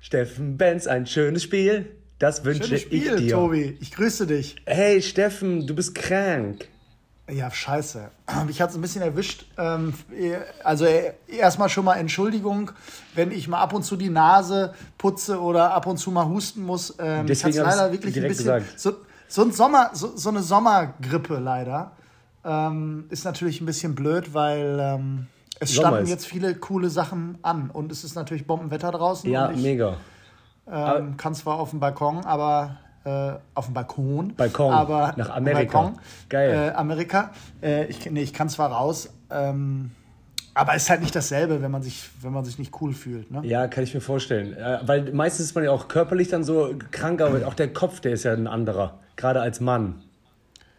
Steffen Benz, ein schönes Spiel. Das wünsche Schönes Spiel, ich dir. Tobi. Ich grüße dich. Hey Steffen, du bist krank. Ja, scheiße. Mich hat es ein bisschen erwischt. Ähm, also äh, erstmal schon mal Entschuldigung, wenn ich mal ab und zu die Nase putze oder ab und zu mal husten muss. Ähm, ich Deswegen hab ich's leider wirklich ein bisschen. So, so, ein Sommer, so, so eine Sommergrippe leider. Ähm, ist natürlich ein bisschen blöd, weil es standen jetzt viele coole Sachen an. Und es ist natürlich Bombenwetter draußen. Ja, ich, mega. ähm, kann zwar auf dem Balkon, aber äh, auf dem Balkon. Balkon, aber nach Amerika. Balkon, Geil. Äh, Amerika. Äh, ich, nee, ich kann zwar raus, ähm, aber es ist halt nicht dasselbe, wenn man sich, wenn man sich nicht cool fühlt. Ne? Ja, kann ich mir vorstellen. Äh, weil meistens ist man ja auch körperlich dann so krank, aber auch der Kopf, der ist ja ein anderer. Gerade als Mann.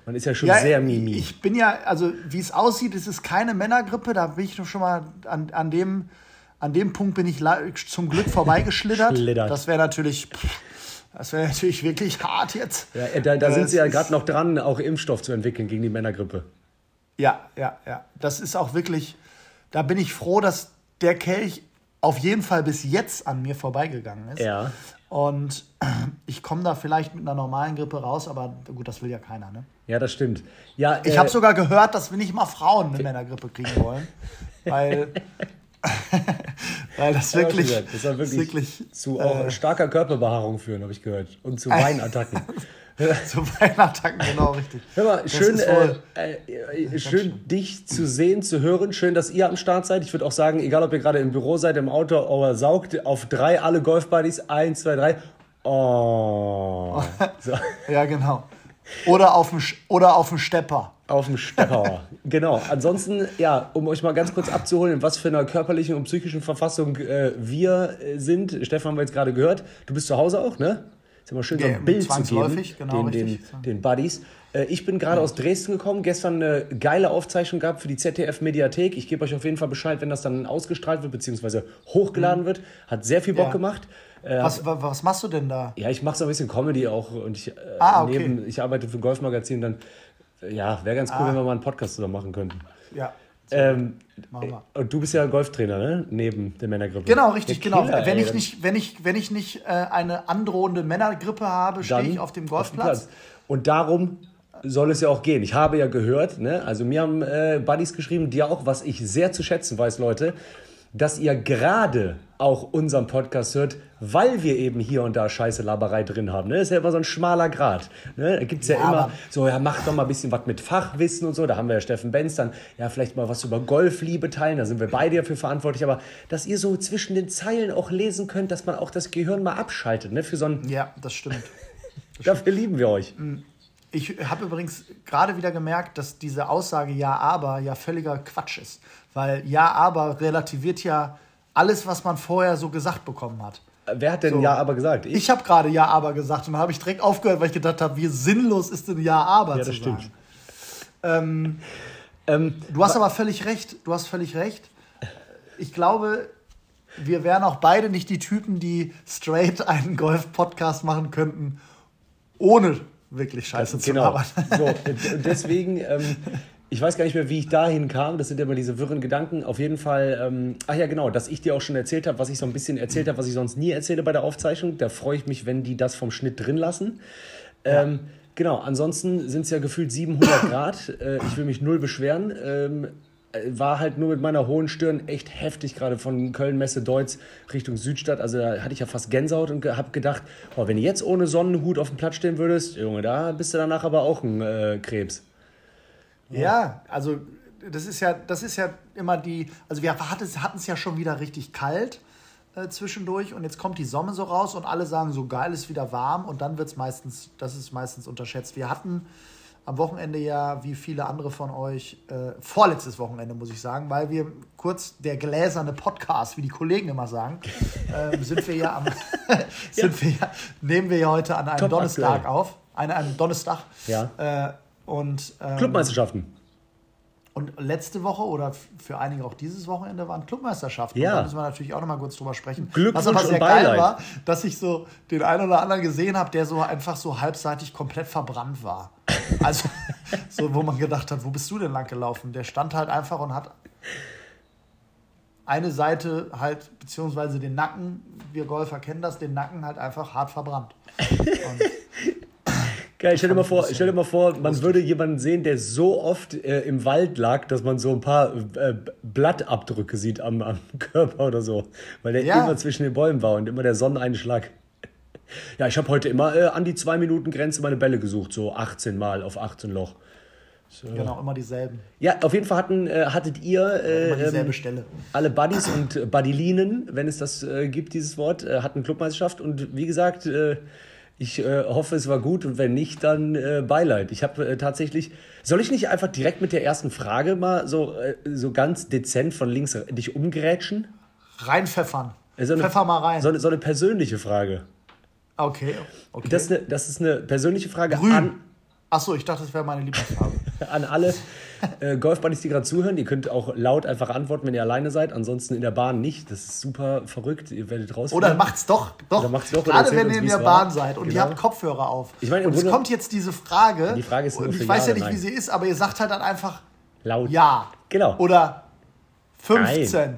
Man ist ja schon sehr mimi. Ich bin ja, also wie es aussieht, es ist keine Männergrippe. Da bin ich doch schon mal an, an dem. An dem Punkt bin ich zum Glück vorbeigeschlittert. Schlittert. Das wäre natürlich, das wäre natürlich wirklich hart jetzt. ja, äh, da da sind sie ja gerade noch dran, auch Impfstoff zu entwickeln gegen die Männergrippe. Ja, ja, ja. Das ist auch wirklich, da bin ich froh, dass der Kelch auf jeden Fall bis jetzt an mir vorbeigegangen ist. Ja. Und ich komme da vielleicht mit einer normalen Grippe raus, aber gut, das will ja keiner, ne? Ja, das stimmt. Ja, Ich äh, habe sogar gehört, dass wir nicht mal Frauen eine Männergrippe kriegen wollen, weil, weil das ich wirklich, das soll wirklich, wirklich zu äh, starker Körperbehaarung führen, habe ich gehört. Und zu Weinattacken. zu Weihnachten, genau richtig. Hör mal, Das schön, äh, äh, äh, schön dich zu sehen, zu hören. Schön, dass ihr am Start seid. Ich würde auch sagen, egal ob ihr gerade im Büro seid, im Auto oder saugt, auf drei alle Golfbuddies. Eins, zwei, drei. Oh. So, Ja, genau. Oder auf dem, oder auf dem Stepper. Auf dem Stepper. genau. Ansonsten, ja, um euch mal ganz kurz abzuholen, in was für einer körperlichen und psychischen Verfassung äh, wir äh, sind. Stefan haben wir jetzt gerade gehört. Du bist zu Hause auch, ne? Ist immer schön, so Ja, ein Bild zu geben. genau, den, den, den Buddies. Äh, Ich bin gerade aus Dresden gekommen, gestern eine geile Aufzeichnung gehabt für die ZDF-Mediathek. Ich gebe euch auf jeden Fall Bescheid, wenn das dann ausgestrahlt wird, beziehungsweise hochgeladen wird. Hat sehr viel Bock Ja. gemacht. Äh, Was, wa- was machst du denn da? ja, ich mache so ein bisschen Comedy auch und ich, äh, Ah, okay. neben, ich arbeite für ein Golfmagazin. Dann, äh, ja, wäre ganz Ah. cool, wenn wir mal einen Podcast zusammen machen könnten. Ja. Ähm, Machen wir. und du bist ja Golftrainer, ne? Neben der Männergruppe. Genau, richtig, Der genau. Killer, wenn, ey. ich nicht, wenn, ich, wenn ich nicht äh, eine androhende Männergrippe habe, stehe ich auf dem Golfplatz. Und darum soll es ja auch gehen. Ich habe ja gehört, ne? also mir haben äh, Buddies geschrieben, dir auch, was ich sehr zu schätzen weiß, Leute, dass ihr gerade auch unseren Podcast hört, weil wir eben hier und da scheiße Laberei drin haben. Ne? Das ist ja immer so ein schmaler Grad. Ne? Da gibt es ja, Ja, immer so, ja, macht doch mal ein bisschen was mit Fachwissen und so. Da haben wir ja Steffen Benz dann, ja, vielleicht mal was über Golfliebe teilen. Da sind wir beide dafür verantwortlich. Aber dass ihr so zwischen den Zeilen auch lesen könnt, dass man auch das Gehirn mal abschaltet. Ne? Für so ein, Ja, das stimmt. dafür lieben wir euch. Ich habe übrigens gerade wieder gemerkt, dass diese Aussage Ja, aber ja völliger Quatsch ist. Weil Ja, aber relativiert ja alles, was man vorher so gesagt bekommen hat. Wer hat denn ja aber gesagt? Ich habe gerade Ja, aber gesagt und habe ich direkt aufgehört, weil ich gedacht habe, wie sinnlos ist denn Ja, aber Ja, zu das stimmt. sagen. Ähm, Ähm, Du hast aber völlig recht. Du hast völlig recht. Ich glaube, wir wären auch beide nicht die Typen, die straight einen Golf-Podcast machen könnten, ohne wirklich Scheiße zu genau. labern. So, und deswegen, ähm, ich weiß gar nicht mehr, wie ich dahin kam. Das sind immer diese wirren Gedanken. Auf jeden Fall, ähm, ach ja, genau, dass ich dir auch schon erzählt habe, was ich so ein bisschen erzählt habe, was ich sonst nie erzähle bei der Aufzeichnung. Da freue ich mich, wenn die das vom Schnitt drin lassen. Ähm, genau, ansonsten sind es ja gefühlt 700 Grad. Äh, ich will mich null beschweren. Ähm, äh, war halt nur mit meiner hohen Stirn echt heftig, gerade von Köln, Messe, Deutz Richtung Südstadt. Also da hatte ich ja fast Gänsehaut und habe gedacht, oh, wenn du jetzt ohne Sonnenhut auf dem Platz stehen würdest, Junge, da bist du danach aber auch ein äh, Krebs. Ja, also das ist ja, das ist ja immer die, also wir hatten es ja schon wieder richtig kalt äh, zwischendurch und jetzt kommt die Sonne so raus und alle sagen, so geil ist wieder warm und dann wird es meistens, das ist meistens unterschätzt. Wir hatten am Wochenende ja, wie viele andere von euch, äh, vorletztes Wochenende muss ich sagen, weil wir kurz der gläserne Podcast, wie die Kollegen immer sagen, ähm, sind wir ja am, sind wir ja, nehmen wir ja heute an einem Top Donnerstag aktuell. auf, an einem Donnerstag. Ja. Äh, und ähm, Clubmeisterschaften. und letzte Woche oder für einige auch dieses Wochenende waren Clubmeisterschaften. Ja. Und da müssen wir natürlich auch noch mal kurz drüber sprechen. Glückwunsch Was aber sehr und geil war, dass ich so den einen oder anderen gesehen habe, der so einfach so halbseitig komplett verbrannt war. Also, so, wo man gedacht hat, wo bist du denn lang gelaufen? Der stand halt einfach und hat eine Seite halt, beziehungsweise den Nacken, wir Golfer kennen das, den Nacken halt einfach hart verbrannt. Geil, stell dir, mal vor, stell dir mal vor, man würde jemanden sehen, der so oft äh, im Wald lag, dass man so ein paar äh, Blattabdrücke sieht am, am Körper oder so. Weil der ja. immer zwischen den Bäumen war und immer der Sonneneinschlag. Ja, ich habe heute immer äh, an die 2 Minuten Grenze meine Bälle gesucht, so 18 Mal auf 18 Loch. So. Genau, immer dieselben. Ja, auf jeden Fall hatten, äh, hattet ihr äh, ähm, Stelle. alle Buddies und Buddylinen, wenn es das äh, gibt, dieses Wort, äh, hatten Clubmeisterschaft. Und wie gesagt, äh, ich äh, hoffe, es war gut und wenn nicht, dann Beileid. Ich habe tatsächlich. Soll ich nicht einfach direkt mit der ersten Frage mal so, so ganz dezent von links dich umgrätschen? Reinpfeffern. So eine, Pfeffer mal rein. So eine, so eine persönliche Frage. Okay, okay. Das ist eine, das ist eine persönliche Frage Grün. an. Achso, ich dachte, das wäre meine Lieblingsfarbe. an alle äh, Golfbuddies, die gerade zuhören. Ihr könnt auch laut einfach antworten, wenn ihr alleine seid. Ansonsten in der Bahn nicht. Das ist super verrückt. Ihr werdet raus. Oder macht's doch. doch. Oder macht's doch Gerade wenn ihr in der Bahn war. seid und genau. ihr habt Kopfhörer auf. Ich meine, und es kommt jetzt diese Frage. Die Frage ist und ich weiß ja nicht, nein. wie sie ist, aber ihr sagt halt dann einfach laut. Ja. Genau. Oder 15. Nein.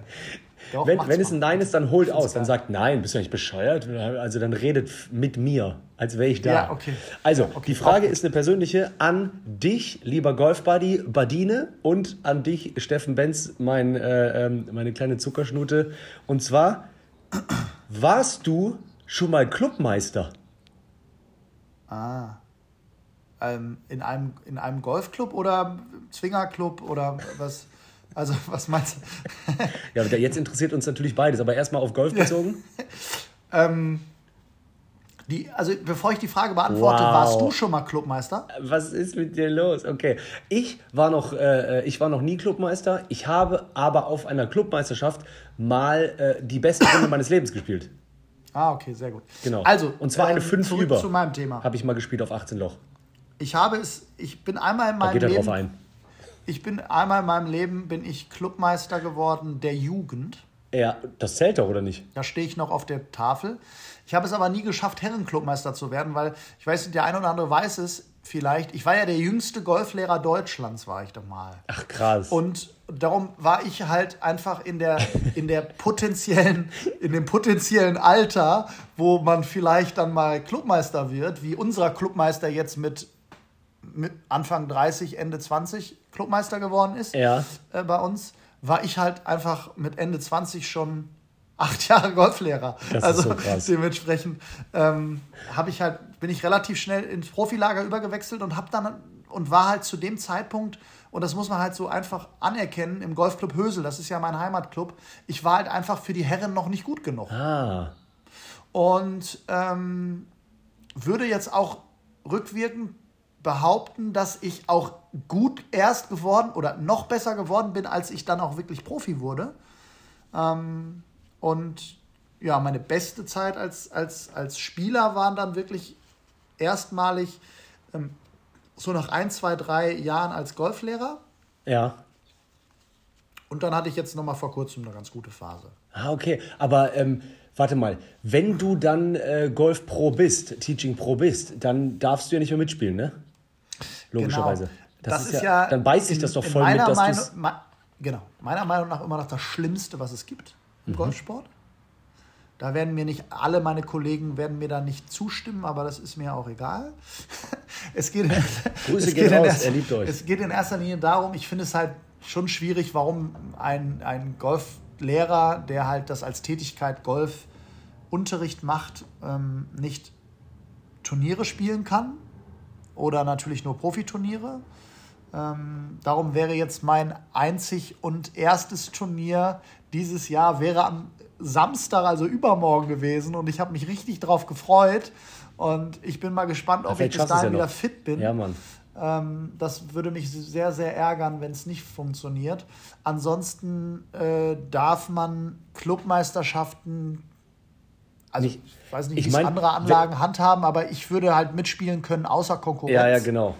Doch, wenn, wenn es ein Nein ist, dann holt aus. Dann sagt Nein, bist du nicht bescheuert? Also dann redet mit mir, als wäre ich da. Ja, okay. Also, okay. die Frage ist eine persönliche an dich, lieber Golfbuddy Badine, und an dich, Steffen Benz, mein, äh, ähm, meine kleine Zuckerschnute. Und zwar, warst du schon mal Clubmeister? Ah. Ähm, in, einem, in einem Golfclub oder Zwingerclub oder was? Also, was meinst du? ja, jetzt interessiert uns natürlich beides, aber erstmal auf Golf bezogen. ähm, die, also, bevor ich die Frage beantworte, wow. warst du schon mal Clubmeister? Was ist mit dir los? Okay. Ich war noch, äh, ich war noch nie Clubmeister. Ich habe aber auf einer Clubmeisterschaft mal äh, die beste Runde meines Lebens gespielt. Ah, okay, sehr gut. Genau. Also, und zwar eine 5 ähm, über. zu meinem Thema. Habe ich mal gespielt auf 18 Loch. Ich habe es, ich bin einmal in meinem da geht Leben. drauf ein ich bin einmal in meinem Leben bin ich Clubmeister geworden der Jugend. Ja, das zählt doch, oder nicht? Da stehe ich noch auf der Tafel. Ich habe es aber nie geschafft, Herrenclubmeister zu werden, weil ich weiß nicht, der eine oder andere weiß es vielleicht. Ich war ja der jüngste Golflehrer Deutschlands, war ich doch mal. Ach krass. Und darum war ich halt einfach in der, in der potenziellen, in dem potenziellen Alter, wo man vielleicht dann mal Clubmeister wird, wie unser Clubmeister jetzt mit mit Anfang 30, Ende 20 Clubmeister geworden ist ja. äh, bei uns, war ich halt einfach mit Ende 20 schon acht Jahre Golflehrer. Das also ist so krass. dementsprechend ähm, habe ich halt, bin ich relativ schnell ins Profilager übergewechselt und habe dann und war halt zu dem Zeitpunkt, und das muss man halt so einfach anerkennen, im Golfclub Hösel, das ist ja mein Heimatclub, ich war halt einfach für die Herren noch nicht gut genug. Ah. Und ähm, würde jetzt auch rückwirkend behaupten, dass ich auch gut erst geworden oder noch besser geworden bin, als ich dann auch wirklich Profi wurde. Ähm, und ja, meine beste Zeit als, als, als Spieler waren dann wirklich erstmalig ähm, so nach ein, zwei, drei Jahren als Golflehrer. Ja. Und dann hatte ich jetzt noch mal vor kurzem eine ganz gute Phase. Ah, okay. Aber ähm, warte mal, wenn du dann äh, Golf Pro bist, Teaching Pro bist, dann darfst du ja nicht mehr mitspielen, ne? Logischerweise. Genau. Das, das, ist, ja, Dann beißt sich das doch voll mit, dass Meinung, me, Genau. Meiner Meinung nach immer noch das Schlimmste, was es gibt im mhm. Golfsport. Da werden mir nicht alle meine Kollegen werden mir da nicht zustimmen, aber das ist mir auch egal. es geht, Grüße es geht raus, erster, er liebt euch. Es geht in erster Linie darum, ich finde es halt schon schwierig, warum ein, ein Golflehrer, der halt das als Tätigkeit Golfunterricht macht, ähm, nicht Turniere spielen kann oder natürlich nur Profiturniere. Ähm, darum wäre jetzt mein einzig und erstes Turnier dieses Jahr wäre am Samstag, also übermorgen gewesen und ich habe mich richtig drauf gefreut und ich bin mal gespannt, ob ich bis dahin ja wieder fit bin. Ja, Mann. Ähm, das würde mich sehr, sehr ärgern, wenn es nicht funktioniert. Ansonsten äh, darf man Clubmeisterschaften also ich, ich weiß nicht, wie mein, andere Anlagen handhaben, aber ich würde halt mitspielen können, außer Konkurrenz. Ja, ja, genau.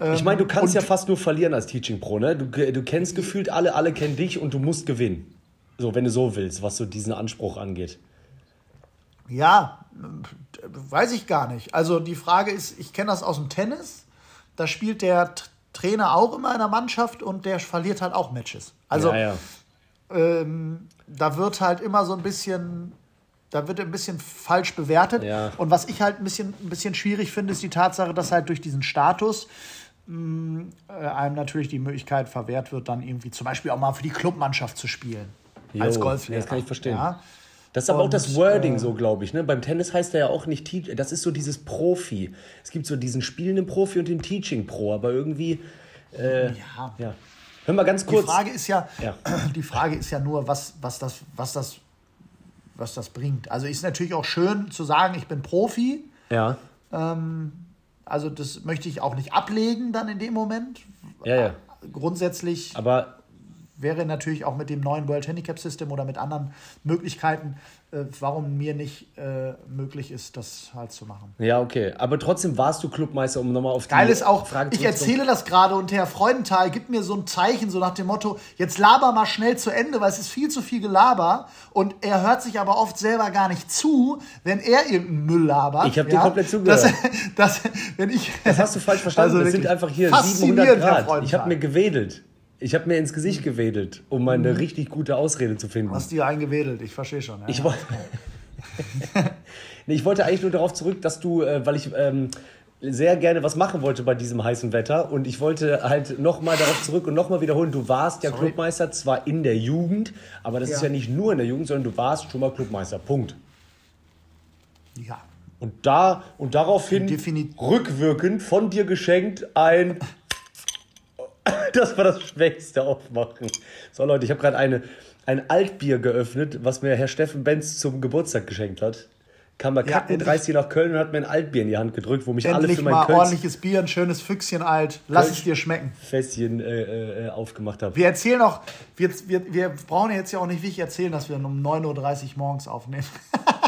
Ähm, ich meine, du kannst ja fast nur verlieren als Teaching Pro, ne? Du, du kennst gefühlt alle, alle kennen dich und du musst gewinnen. So, wenn du so willst, was so diesen Anspruch angeht. Ja, weiß ich gar nicht. Also die Frage ist, ich kenne das aus dem Tennis. Da spielt der Trainer auch immer in der Mannschaft und der verliert halt auch Matches. Also ja, ja. ähm, da wird halt immer so ein bisschen, da wird ein bisschen falsch bewertet. Ja. Und was ich halt ein bisschen, ein bisschen schwierig finde, ist die Tatsache, dass halt durch diesen Status mh, äh, einem natürlich die Möglichkeit verwehrt wird, dann irgendwie zum Beispiel auch mal für die Clubmannschaft zu spielen. Jo, als Golflehrer. Das kann ich verstehen. Ja. Das ist aber auch Und, das Wording äh, so, glaube ich. Ne? Beim Tennis heißt er ja auch nicht Teach, das ist so dieses Profi. Es gibt so diesen spielenden Profi und den Teaching Pro, aber irgendwie. Äh, Ja. ja. Hör mal ganz Die kurz. Frage ist ja, Ja. die Frage ist ja nur, was, was, das, was, das, was das bringt. Also ist natürlich auch schön zu sagen, ich bin Profi. Ja, Also das möchte ich auch nicht ablegen dann in dem Moment. ja, ja. Grundsätzlich Aber wäre natürlich auch mit dem neuen World Handicap System oder mit anderen Möglichkeiten, äh, warum mir nicht äh, möglich ist, das halt zu machen. ja, okay. Aber trotzdem warst du Clubmeister, um nochmal auf die Geil ist auch, Frage ich erzähle das gerade und Herr Freudenthal gibt mir so ein Zeichen, so nach dem Motto, jetzt laber mal schnell zu Ende, weil es ist viel zu viel Gelaber und er hört sich aber oft selber gar nicht zu, wenn er irgendeinen Müll labert. Ich hab dir komplett zugehört. Das, das, wenn ich, Das hast du falsch verstanden. Also das sind einfach hier faszinierend, 700 Herr Grad. Ich habe mir gewedelt. Ich habe mir ins Gesicht gewedelt, um mal eine richtig gute Ausrede zu finden. Hast dir eingewedelt, ich verstehe schon. Ja. Ich, woll- nee, ich wollte eigentlich nur darauf zurück, dass du, äh, weil ich ähm, sehr gerne was machen wollte bei diesem heißen Wetter und ich wollte halt nochmal darauf zurück und nochmal wiederholen, du warst ja Clubmeister zwar in der Jugend, aber das ist Ja. ja nicht nur in der Jugend, sondern du warst schon mal Clubmeister. Punkt. ja. Und da und daraufhin rückwirkend von dir geschenkt ein. Das war das schwächste Aufmachen. So Leute, ich habe gerade eine ein Altbier geöffnet, was mir Herr Steffen Benz zum Geburtstag geschenkt hat. Kam bei Ja, Kacken endlich- 30 nach Köln und hat mir ein Altbier in die Hand gedrückt, wo mich alle für mal mein Kölsch ordentliches Bier, ein schönes Füchschen alt. Lass Kölsch. es dir schmecken. Fässchen äh, äh, aufgemacht habe. Wir erzählen auch, wir, wir, wir brauchen jetzt ja auch nicht wirklich erzählen, dass wir um 9.30 Uhr morgens aufnehmen.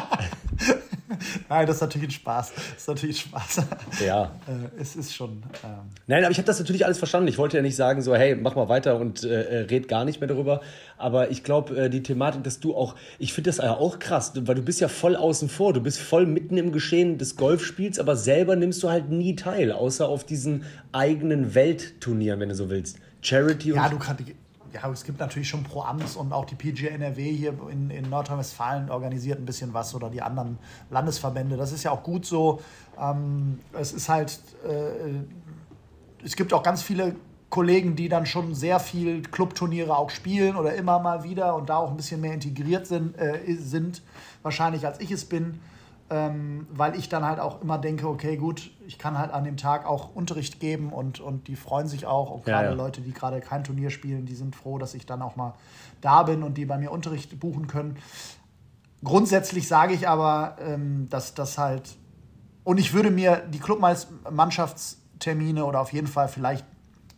Nein, das ist natürlich ein Spaß. Das ist natürlich ein Spaß. Ja. Äh, es ist schon. Ähm, Nein, aber ich habe das natürlich alles verstanden. Ich wollte ja nicht sagen, so, hey, mach mal weiter und äh, äh, red gar nicht mehr darüber. Aber ich glaube, äh, die Thematik, dass du auch, ich finde das ja auch krass, weil du bist ja voll außen vor. Du bist voll mitten im Geschehen des Golfspiels, aber selber nimmst du halt nie teil, außer auf diesen eigenen Weltturnieren, wenn du so willst. Charity und. ja, du kannst. Ja, es gibt natürlich schon Pro-Ams und auch die PGA NRW hier in, in Nordrhein-Westfalen organisiert ein bisschen was oder die anderen Landesverbände. Das ist ja auch gut so. Ähm, es ist halt, äh, es gibt auch ganz viele Kollegen, die dann schon sehr viel Clubturniere auch spielen oder immer mal wieder und da auch ein bisschen mehr integriert sind, äh, sind wahrscheinlich als ich es bin, ähm, weil ich dann halt auch immer denke, okay, gut, ich kann halt an dem Tag auch Unterricht geben und, und die freuen sich auch. Und Ja, gerade ja. Leute, die gerade kein Turnier spielen, die sind froh, dass ich dann auch mal da bin und die bei mir Unterricht buchen können. Grundsätzlich sage ich aber, ähm, dass das halt und ich würde mir die Clubmannschaftstermine oder auf jeden Fall vielleicht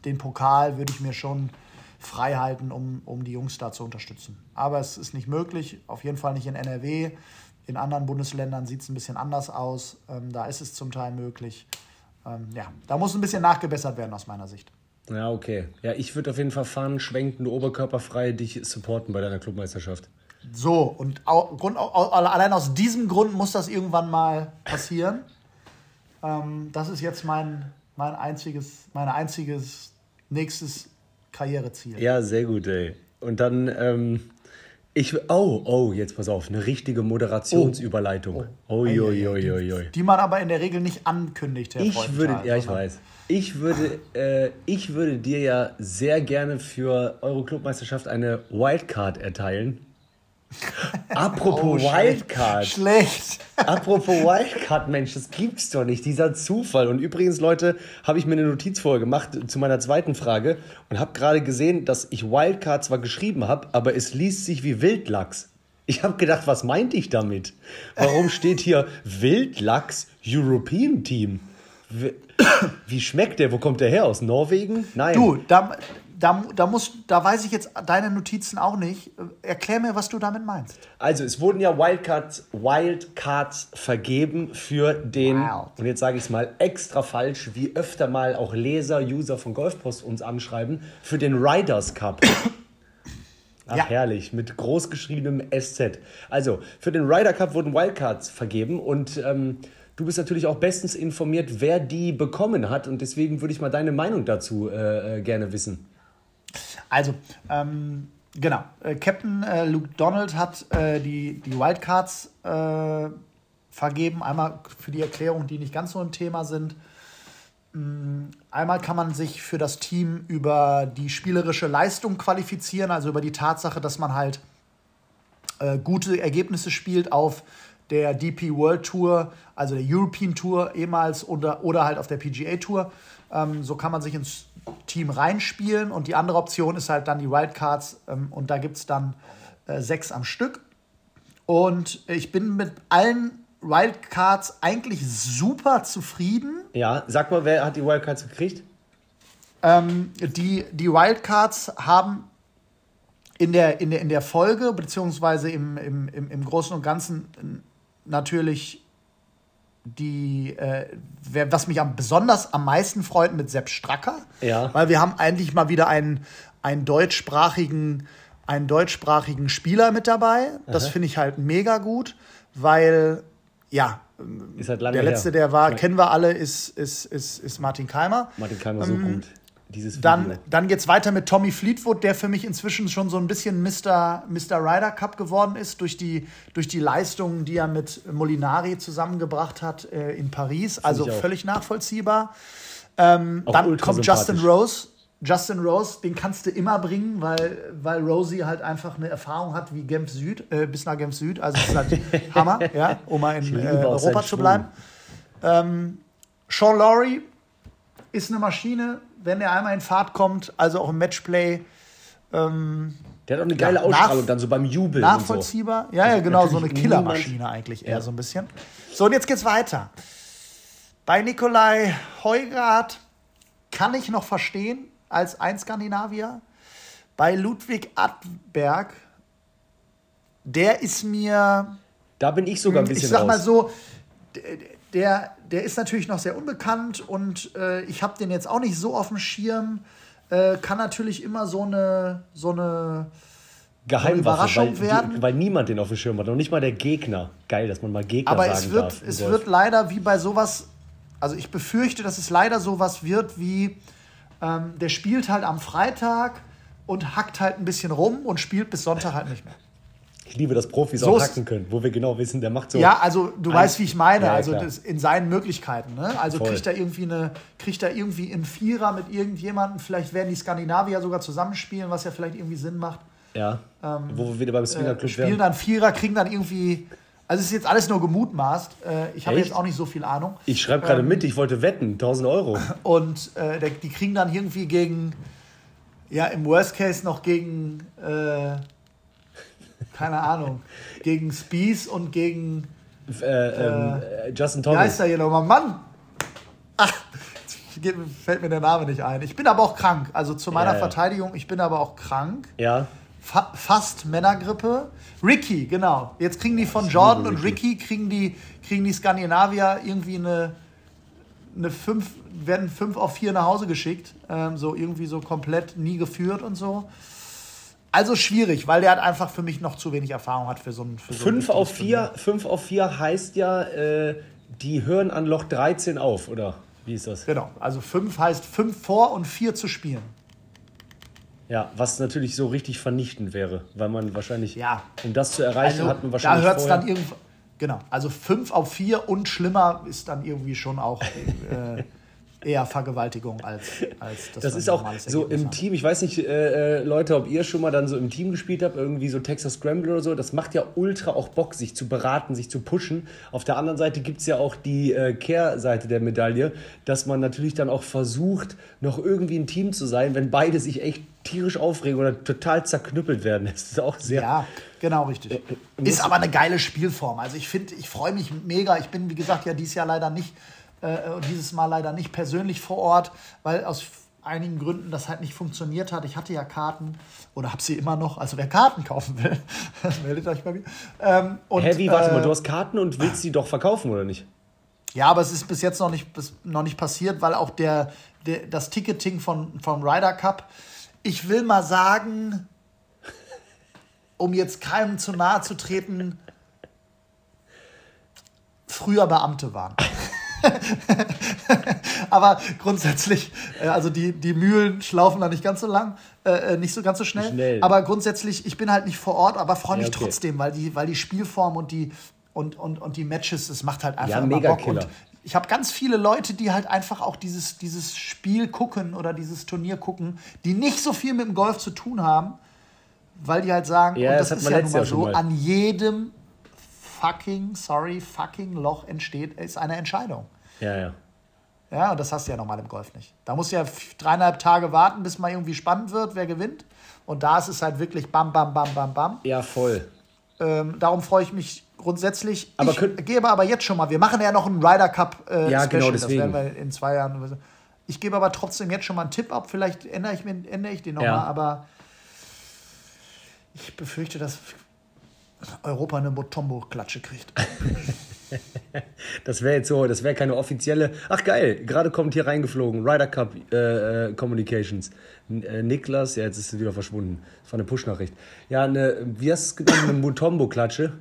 den Pokal würde ich mir schon frei halten, um, um die Jungs da zu unterstützen. Aber es ist nicht möglich, auf jeden Fall nicht in NRW. In anderen Bundesländern sieht es ein bisschen anders aus. Ähm, da ist es zum Teil möglich. Ähm, ja, da muss ein bisschen nachgebessert werden aus meiner Sicht. Ja, okay. Ja, ich würde auf jeden Fall fahren, schwenkend, oberkörperfrei dich supporten bei deiner Clubmeisterschaft. So, und au, Grund, au, allein aus diesem Grund muss das irgendwann mal passieren. Ähm, das ist jetzt mein, mein einziges, mein einziges nächstes Karriereziel. Ja, sehr gut, ey. Und dann, ähm, ich, oh, oh, jetzt pass auf, eine richtige Moderationsüberleitung. Oh, oi, oi. Die man aber in der Regel nicht ankündigt, Herr Ich würde, ja, ich weiß. Ich würde, äh, ich würde dir ja sehr gerne für eure Clubmeisterschaft eine Wildcard erteilen. Apropos Oh. Wildcard. Schlecht. Apropos Wildcard, Mensch, das gibt's doch nicht, dieser Zufall. Und übrigens, Leute, habe ich mir eine Notiz vorher gemacht zu meiner zweiten Frage und habe gerade gesehen, dass ich Wildcard zwar geschrieben habe, aber es liest sich wie Wildlachs. Ich habe gedacht, was meinte ich damit? Warum steht hier Wildlachs European Team? Wie- Wie schmeckt der? Wo kommt der her? Aus Norwegen? Nein. Du, da, da, da, muss, da weiß ich jetzt deine Notizen auch nicht. Erklär mir, was du damit meinst. Also, es wurden ja Wildcards, Wildcards vergeben für den, Wild. und jetzt sage ich es mal extra falsch, wie öfter mal auch Leser, User von Golfpost uns anschreiben, für den Riders Cup. Ach, Ja. herrlich, mit großgeschriebenem SZ. Also, für den Ryder Cup wurden Wildcards vergeben und ähm, du bist natürlich auch bestens informiert, wer die bekommen hat und deswegen würde ich mal deine Meinung dazu äh, äh, gerne wissen. Also, ähm, Genau. Äh, Captain äh, Luke Donald hat äh, die, die Wildcards äh, vergeben. Einmal für die Erklärung, die nicht ganz so ein Thema sind. Mm, einmal kann man sich für das Team über die spielerische Leistung qualifizieren, also über die Tatsache, dass man halt äh, gute Ergebnisse spielt auf der DP World Tour, also der European Tour ehemals oder, oder halt auf der PGA Tour. Ähm, so kann man sich ins Team reinspielen und die andere Option ist halt dann die Wildcards ähm, und da gibt es dann äh, sechs am Stück. Und ich bin mit allen Wildcards eigentlich super zufrieden. Ja, sag mal, wer hat die Wildcards gekriegt? Ähm, die, die Wildcards haben in der, in der, in der Folge, beziehungsweise im, im, im, im Großen und Ganzen natürlich die, äh, wer, was mich am, besonders am meisten freut, mit Sepp Stracker. Ja. Weil wir haben eigentlich mal wieder einen, einen deutschsprachigen, einen deutschsprachigen Spieler mit dabei. Das finde ich halt mega gut, weil ja, ist halt der letzte, her. der war, kennen wir alle, ist, ist, ist, ist Martin Keimer. Martin Keimer ähm, so gut. Dieses dann dann geht es weiter mit Tommy Fleetwood, der für mich inzwischen schon so ein bisschen Mr. Mr. Ryder Cup geworden ist, durch die, durch die Leistungen, die er mit Molinari zusammengebracht hat äh, in Paris. Also völlig nachvollziehbar. Ähm, dann kommt Justin Rose. Justin Rose, den kannst du immer bringen, weil, weil Rosie halt einfach eine Erfahrung hat wie Genf Süd, äh, bis nach Genf Süd. Also ist halt Hammer, ja, um mal in äh, Europa zu bleiben. Ähm, Sean Laurie ist eine Maschine, wenn er einmal in Fahrt kommt, also auch im Matchplay. Ähm, der hat auch eine geile ja, Ausstrahlung dann so beim Jubeln. Nachvollziehbar. So. Ja, ja, also genau, so eine Killermaschine eigentlich eher ja. so ein bisschen. So, und jetzt geht's weiter. Bei Nikolai Heugart kann ich noch verstehen, als ein Skandinavier. Bei Ludwig Adberg, der ist mir. Da bin ich sogar ein bisschen. Ich sag mal so, der, der ist natürlich noch sehr unbekannt und äh, ich habe den jetzt auch nicht so auf dem Schirm. Äh, kann natürlich immer so eine, so eine Geheimwaffe, Überraschung weil, werden. Die, weil niemand den auf dem Schirm hat, noch nicht mal der Gegner. Geil, dass man mal Gegner Aber sagen es wird, darf es wird leider wie bei sowas, also ich befürchte, dass es leider sowas wird wie ähm, der spielt halt am Freitag und hackt halt ein bisschen rum und spielt bis Sonntag halt nicht mehr. Ich liebe, dass Profis so auch hacken können, wo wir genau wissen, der macht so. Ja, also du weißt, wie ich meine, ja, also in seinen Möglichkeiten. Ne? Also Voll. kriegt er irgendwie eine, kriegt er irgendwie einen Vierer mit irgendjemandem, vielleicht werden die Skandinavier sogar zusammenspielen, was ja vielleicht irgendwie Sinn macht. Ja. Ähm, wo wir wieder beim Swinger Club äh, Spielen werden. dann Vierer, kriegen dann irgendwie also es ist jetzt alles nur gemutmaßt. Äh, ich habe jetzt auch nicht so viel Ahnung. Ich schreibe gerade ähm, mit, ich wollte wetten, 1000 Euro. Und äh, die kriegen dann irgendwie gegen, ja, im Worst Case noch gegen, äh, keine Ahnung, gegen Spies und gegen äh, ähm, äh, Justin Thomas. Wie heißt er hier nochmal? Mann! Ach, fällt mir der Name nicht ein. Ich bin aber auch krank. Also zu meiner ja, ja. Verteidigung, ich bin aber auch krank. Ja. Fa fast Männergrippe. Ricky, genau. Jetzt kriegen die von Jordan und Ricky, kriegen die, kriegen die Skandinavier irgendwie eine, eine fünf, werden fünf auf vier nach Hause geschickt. Ähm, so irgendwie so komplett nie geführt und so. Also schwierig, weil der hat einfach für mich noch zu wenig Erfahrung hat für so ein. Für so fünf, auf vier, fünf auf vier heißt ja, äh, die hören an Loch 13 auf, oder? Wie ist das? Genau, also fünf heißt fünf vor und vier zu spielen. Ja, was natürlich so richtig vernichtend wäre, weil man wahrscheinlich, ja. um das zu erreichen, also, hat man wahrscheinlich. Da hört es dann irgendwann. Genau, also 5 auf 4 und schlimmer ist dann irgendwie schon auch äh, eher Vergewaltigung als, als das. Das ist auch so im haben. Team. Ich weiß nicht, äh, äh, Leute, ob ihr schon mal dann so im Team gespielt habt, irgendwie so Texas Scramble oder so. Das macht ja ultra auch Bock, sich zu beraten, sich zu pushen. Auf der anderen Seite gibt es ja auch die äh, Kehrseite der Medaille, dass man natürlich dann auch versucht, noch irgendwie ein Team zu sein, wenn beide sich echt tierisch aufregen oder total zerknüppelt werden. Das ist auch sehr. Ja, genau richtig. Äh, äh ist aber eine geile Spielform. Also ich finde, ich freue mich mega. Ich bin, wie gesagt, ja dieses Jahr leider nicht äh, dieses Mal leider nicht persönlich vor Ort, weil aus einigen Gründen das halt nicht funktioniert hat. Ich hatte ja Karten oder habe sie immer noch. Also wer Karten kaufen will, meldet euch bei mir. Ähm, und, Hä, wie, warte äh, mal, du hast Karten und willst sie doch verkaufen oder nicht? Ja, aber es ist bis jetzt noch nicht, bis, noch nicht passiert, weil auch der, der, das Ticketing von, vom Ryder Cup, ich will mal sagen, um jetzt keinem zu nahe zu treten, früher Beamte waren. aber grundsätzlich, äh, also die, die Mühlen schlaufen da nicht ganz so lang, äh, äh, nicht so ganz so schnell. schnell. Aber grundsätzlich, ich bin halt nicht vor Ort, aber freue mich ja, okay. trotzdem, weil die, weil die Spielform und die, und, und, und die Matches, es macht halt einfach ja, immer Bock. Killer. Und ich habe ganz viele Leute, die halt einfach auch dieses, dieses Spiel gucken oder dieses Turnier gucken, die nicht so viel mit dem Golf zu tun haben, weil die halt sagen, ja, und das, das ist ja nun mal so, an jedem fucking, sorry, fucking Loch entsteht, ist eine Entscheidung. Ja, ja. Ja, und das hast du ja normal im Golf nicht. Da musst du ja dreieinhalb Tage warten, bis mal irgendwie spannend wird, wer gewinnt. Und da ist es halt wirklich bam, bam, bam, bam, bam. Ja, voll. Ähm, darum freue ich mich grundsätzlich. Aber ich gebe aber jetzt schon mal, wir machen ja noch einen Ryder Cup äh, ja, Special, genau deswegen. das werden wir in zwei Jahren. Ich gebe aber trotzdem jetzt schon mal einen Tipp ab, vielleicht ändere ich, ändere ich den nochmal, ja. aber ich befürchte, dass Europa eine Motombo-Klatsche kriegt. das wäre jetzt so, das wäre keine offizielle. Ach geil, gerade kommt hier reingeflogen, Ryder Cup äh, äh Communications. Äh, Niklas, ja, jetzt ist sie wieder verschwunden. Das war eine Push-Nachricht. Ja, eine, wie hast du es genannt, eine Mutombo-Klatsche?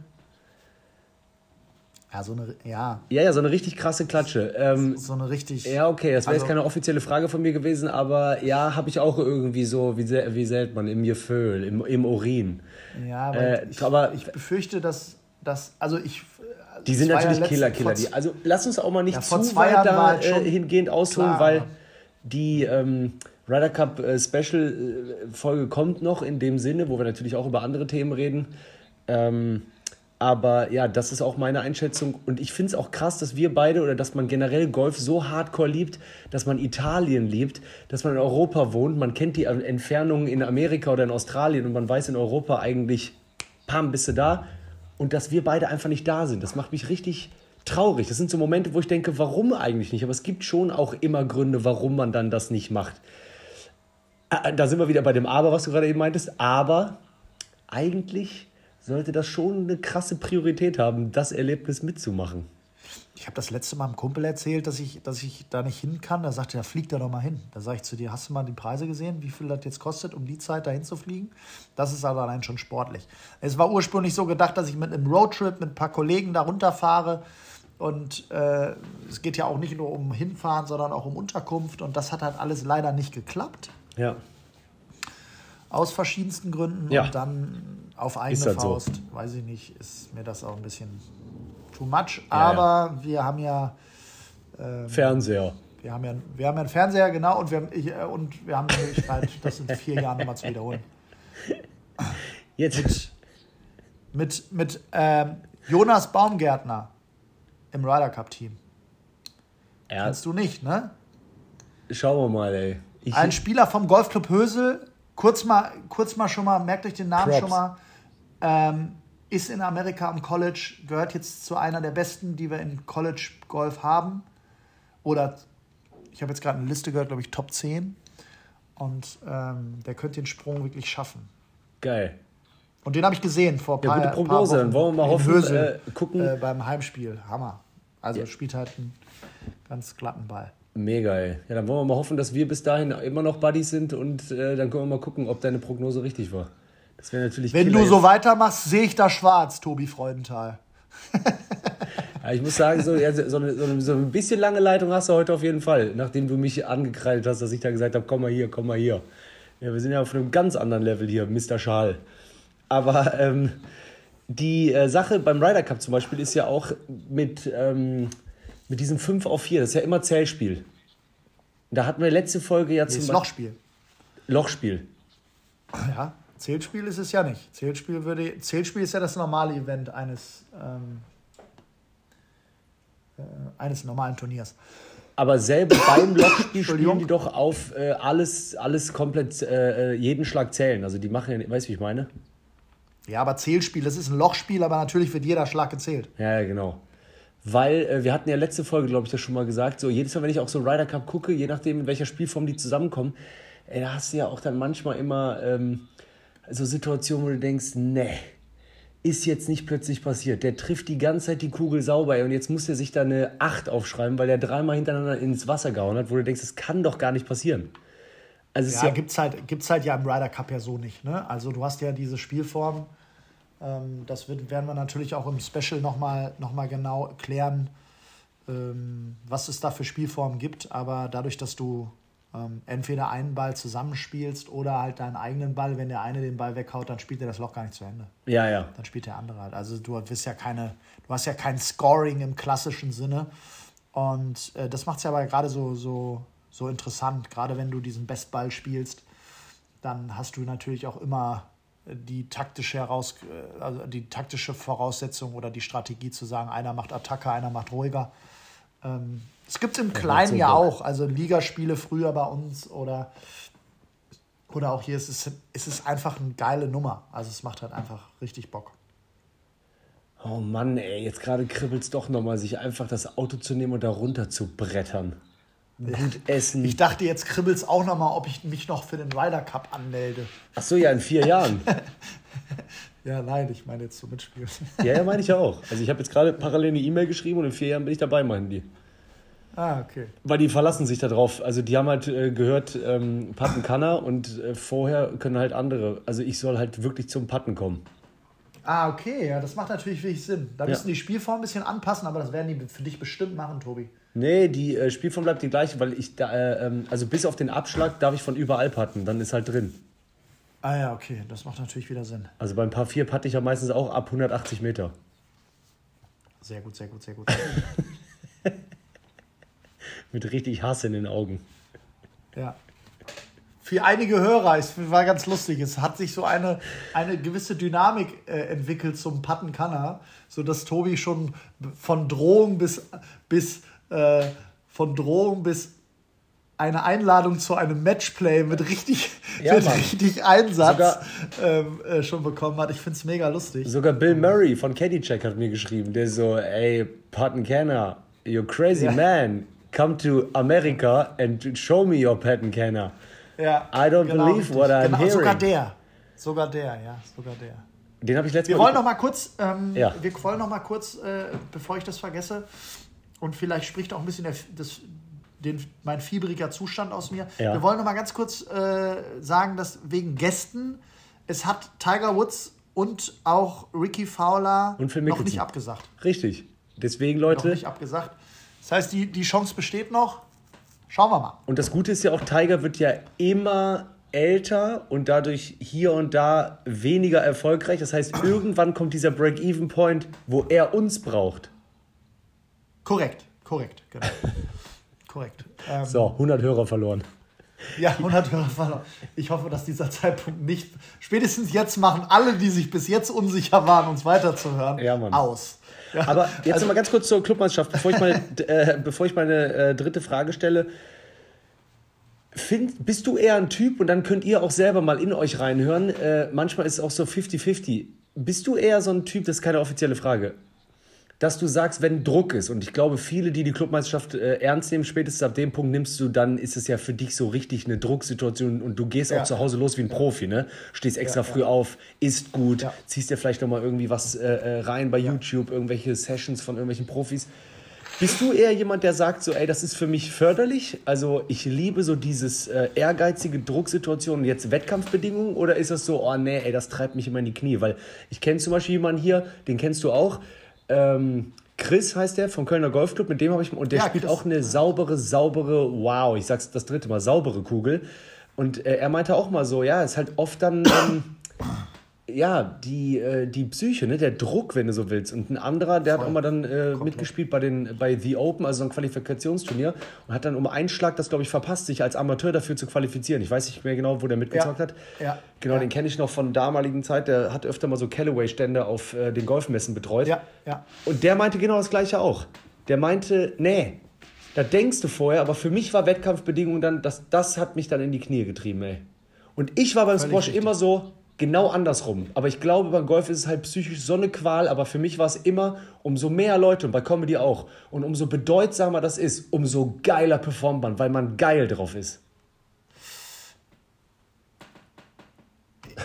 Ja, so eine, ja. Ja, ja, so eine richtig krasse Klatsche. Ähm, so eine richtig. Ja, okay, das wäre also, jetzt keine offizielle Frage von mir gewesen, aber ja, habe ich auch irgendwie so, wie, wie selten man, im Gefühl, im, im Urin. Ja, aber, äh, ich, aber ich befürchte, dass, dass also ich. Die sind natürlich Killer, Killer. Die, also lass uns auch mal nicht ja, zu weit da halt äh, hingehend ausholen, klar, weil die ähm, Ryder Cup äh, Special äh, Folge kommt noch in dem Sinne, wo wir natürlich auch über andere Themen reden. Ähm, aber ja, das ist auch meine Einschätzung. Und ich finde es auch krass, dass wir beide oder dass man generell Golf so hardcore liebt, dass man Italien liebt, dass man in Europa wohnt. Man kennt die Entfernungen in Amerika oder in Australien und man weiß in Europa eigentlich, pam, bist du da. Und dass wir beide einfach nicht da sind. Das macht mich richtig traurig. Das sind so Momente, wo ich denke, warum eigentlich nicht? Aber es gibt schon auch immer Gründe, warum man dann das nicht macht. Ah, da sind wir wieder bei dem Aber, was du gerade eben meintest. Aber eigentlich sollte das schon eine krasse Priorität haben, das Erlebnis mitzumachen. Ich habe das letzte Mal einem Kumpel erzählt, dass ich, dass ich da nicht hin kann. Da sagte er, flieg da doch mal hin. Da sage ich zu dir, hast du mal die Preise gesehen, wie viel das jetzt kostet, um die Zeit dahin zu fliegen? Das ist aber allein schon sportlich. Es war ursprünglich so gedacht, dass ich mit einem Roadtrip mit ein paar Kollegen da runterfahre. Und äh, es geht ja auch nicht nur um Hinfahren, sondern auch um Unterkunft. Und das hat halt alles leider nicht geklappt. Ja. Aus verschiedensten Gründen. Ja. Und dann auf eigene halt Faust, so. weiß ich nicht, ist mir das auch ein bisschen too much. Aber ja. wir haben ja. Ähm, Fernseher. Wir haben, ja, wir haben ja einen Fernseher, genau, und wir, ich, äh, und wir haben die Möglichkeit, das in vier Jahren nochmal zu wiederholen. Jetzt. Mit, mit, mit ähm, Jonas Baumgärtner im Ryder Cup Team. Ja. Kennst du nicht, ne? Schauen wir mal, ey. Ich Ein Spieler vom Golfclub Hösel, kurz mal, kurz mal schon mal, merkt euch den Namen Props. schon mal. Ähm, ist in Amerika am College, gehört jetzt zu einer der besten, die wir in College Golf haben. Oder ich habe jetzt gerade eine Liste gehört, glaube ich, Top 10. Und ähm, der könnte den Sprung wirklich schaffen. Geil. Und den habe ich gesehen vor ein paar, ja, gute Prognose. Paar Wochen. Dann wollen wir mal hoffen, Hösel, äh, gucken. Äh, beim Heimspiel. Hammer. Also ja. spielt halt einen ganz glatten Ball. Mega, ey. Ja, dann wollen wir mal hoffen, dass wir bis dahin immer noch Buddies sind und äh, dann können wir mal gucken, ob deine Prognose richtig war. Das wäre natürlich. Wenn du so weitermachst, sehe ich da schwarz, Tobi Freudenthal. ja, ich muss sagen, so, ja, so, eine, so, eine, so, ein bisschen lange Leitung hast du heute auf jeden Fall, nachdem du mich angekreidet hast, dass ich da gesagt habe, komm mal hier, komm mal hier. Ja, wir sind ja auf einem ganz anderen Level hier, Mr. Schal. Aber ähm, die äh, Sache beim Ryder Cup zum Beispiel ist ja auch mit, ähm, mit diesem 5 auf 4, das ist ja immer Zählspiel. Da hatten wir letzte Folge ja zum Beispiel. Lochspiel. Lochspiel. Ja. Zählspiel ist es ja nicht. Zählspiel, würde, Zählspiel ist ja das normale Event eines, ähm, äh, eines normalen Turniers. Aber selber beim Lochspiel spielen die doch auf äh, alles, alles komplett, äh, äh, jeden Schlag zählen. Also die machen ja, weißt du, wie ich meine? Ja, aber Zählspiel, das ist ein Lochspiel, aber natürlich wird jeder Schlag gezählt. Ja, ja genau. Weil äh, wir hatten ja letzte Folge, glaube ich, das schon mal gesagt, so jedes Mal, wenn ich auch so Ryder Cup gucke, je nachdem, in welcher Spielform die zusammenkommen, ey, da hast du ja auch dann manchmal immer ähm, so Situationen, wo du denkst, nee, ist jetzt nicht plötzlich passiert. Der trifft die ganze Zeit die Kugel sauber und jetzt muss er sich da eine 8 aufschreiben, weil er dreimal hintereinander ins Wasser gehauen hat, wo du denkst, das kann doch gar nicht passieren. Also ja, ja gibt es halt, gibt's halt ja im Ryder Cup ja so nicht. Ne? Also du hast ja diese Spielform, ähm, das wird, werden wir natürlich auch im Special nochmal noch mal genau klären, ähm, was es da für Spielformen gibt, aber dadurch, dass du ähm, entweder einen Ball zusammenspielst oder halt deinen eigenen Ball, wenn der eine den Ball weghaut, dann spielt er das Loch gar nicht zu Ende. Ja, ja. Dann spielt der andere halt. Also du bist ja keine, du hast ja kein Scoring im klassischen Sinne. Und äh, das macht es ja aber gerade so, so, so interessant. Gerade wenn du diesen Bestball spielst, dann hast du natürlich auch immer die taktische heraus, äh, also die taktische Voraussetzung oder die Strategie zu sagen, einer macht Attacke, einer macht ruhiger. Ähm, es gibt es im Kleinen ja auch, also Ligaspiele früher bei uns oder, oder auch hier ist es, ist es einfach eine geile Nummer. Also es macht halt einfach richtig Bock. Oh Mann, ey, jetzt gerade kribbelt es doch nochmal, sich einfach das Auto zu nehmen und da runter zu brettern. Gut essen. Ich dachte, jetzt kribbelt es auch nochmal, ob ich mich noch für den Ryder Cup anmelde. Ach so, ja, in vier Jahren. ja, nein, ich meine jetzt so mitspielen. ja, ja, meine ich ja auch. Also ich habe jetzt gerade parallel eine E-Mail geschrieben und in vier Jahren bin ich dabei, meinen die. Ah, okay. Weil die verlassen sich darauf. Also die haben halt äh, gehört, ähm, Patten kann er und äh, vorher können halt andere. Also ich soll halt wirklich zum Patten kommen. Ah, okay, ja, das macht natürlich wirklich Sinn. Da müssen ja. die Spielform ein bisschen anpassen, aber das werden die für dich bestimmt machen, Tobi. Nee, die äh, Spielform bleibt die gleiche, weil ich da, äh, ähm, also bis auf den Abschlag darf ich von überall patten, dann ist halt drin. Ah ja, okay, das macht natürlich wieder Sinn. Also beim Paar 4 patte ich ja meistens auch ab 180 Meter. Sehr gut, sehr gut, sehr gut. Mit richtig Hass in den Augen. Ja. Für einige Hörer, es war ganz lustig, es hat sich so eine, eine gewisse Dynamik äh, entwickelt zum Pattenkanner, sodass Tobi schon von Drohung bis, bis äh, von Drohung bis eine Einladung zu einem Matchplay mit richtig, ja, mit richtig Einsatz ähm, äh, schon bekommen hat. Ich finde es mega lustig. Sogar Bill Murray von Caddycheck hat mir geschrieben, der so, ey, Pattenkenner, you're crazy ja. man come to America and show me your patent canner. Ja, I don't genau, believe what I'm genau, hearing. Sogar der. Sogar der, ja, sogar der. Den habe ich letztes wir Mal. Wollen noch mal kurz, ähm, ja. Wir wollen noch mal kurz, äh, bevor ich das vergesse, und vielleicht spricht auch ein bisschen der, das, den, mein fieberiger Zustand aus mir. Ja. Wir wollen noch mal ganz kurz äh, sagen, dass wegen Gästen, es hat Tiger Woods und auch Ricky Fowler noch nicht abgesagt. Richtig. Deswegen, Leute. Noch nicht abgesagt. Das heißt, die, die Chance besteht noch. Schauen wir mal. Und das Gute ist ja auch, Tiger wird ja immer älter und dadurch hier und da weniger erfolgreich. Das heißt, irgendwann kommt dieser Break-Even-Point, wo er uns braucht. Korrekt, korrekt, genau. korrekt. Ähm, so, 100 Hörer verloren. Ja, 100 Hörer verloren. Ich hoffe, dass dieser Zeitpunkt nicht. Spätestens jetzt machen alle, die sich bis jetzt unsicher waren, uns weiterzuhören, ja, aus. Ja, Aber jetzt also, mal ganz kurz zur Clubmannschaft, bevor ich, meine, äh, bevor ich meine äh, dritte Frage stelle. Find, bist du eher ein Typ, und dann könnt ihr auch selber mal in euch reinhören, äh, manchmal ist es auch so 50-50. Bist du eher so ein Typ, das ist keine offizielle Frage, dass du sagst, wenn Druck ist, und ich glaube, viele, die die Clubmeisterschaft äh, ernst nehmen, spätestens ab dem Punkt nimmst du, dann ist es ja für dich so richtig eine Drucksituation und du gehst ja. auch zu Hause los wie ein Profi, ne? Stehst extra ja, früh ja. auf, isst gut, ziehst dir vielleicht nochmal irgendwie was äh, äh, rein bei YouTube, irgendwelche Sessions von irgendwelchen Profis. Bist du eher jemand, der sagt so, ey, das ist für mich förderlich? Also ich liebe so dieses äh, ehrgeizige Drucksituation, jetzt Wettkampfbedingungen oder ist das so, oh nee, ey, das treibt mich immer in die Knie? Weil ich kenne zum Beispiel jemanden hier, den kennst du auch, ähm, Chris heißt der vom Kölner Golfclub, mit dem habe ich und der ja, spielt auch eine saubere, saubere, wow, ich sag's das dritte Mal, saubere Kugel. Und äh, er meinte auch mal so, ja, ist halt oft dann ähm, ja, die, äh, die Psyche, ne? der Druck, wenn du so willst. Und ein anderer, der Voll. hat immer dann äh, mitgespielt bei, den, bei The Open, also so ein Qualifikationsturnier, und hat dann um einen Schlag das, glaube ich, verpasst, sich als Amateur dafür zu qualifizieren. Ich weiß nicht mehr genau, wo der mitgezockt ja. hat. Ja. Genau, ja. den kenne ich noch von damaligen Zeit. Der hat öfter mal so Callaway-Stände auf äh, den Golfmessen betreut. Ja. Ja. Und der meinte genau das Gleiche auch. Der meinte, nee, da denkst du vorher, aber für mich war Wettkampfbedingungen dann, das, das hat mich dann in die Knie getrieben, ey. Und ich war beim Völlig Squash richtig. immer so, genau andersrum. Aber ich glaube, beim Golf ist es halt psychisch so eine Qual. Aber für mich war es immer, umso mehr Leute, und bei Comedy auch, und umso bedeutsamer das ist, umso geiler performt man, weil man geil drauf ist.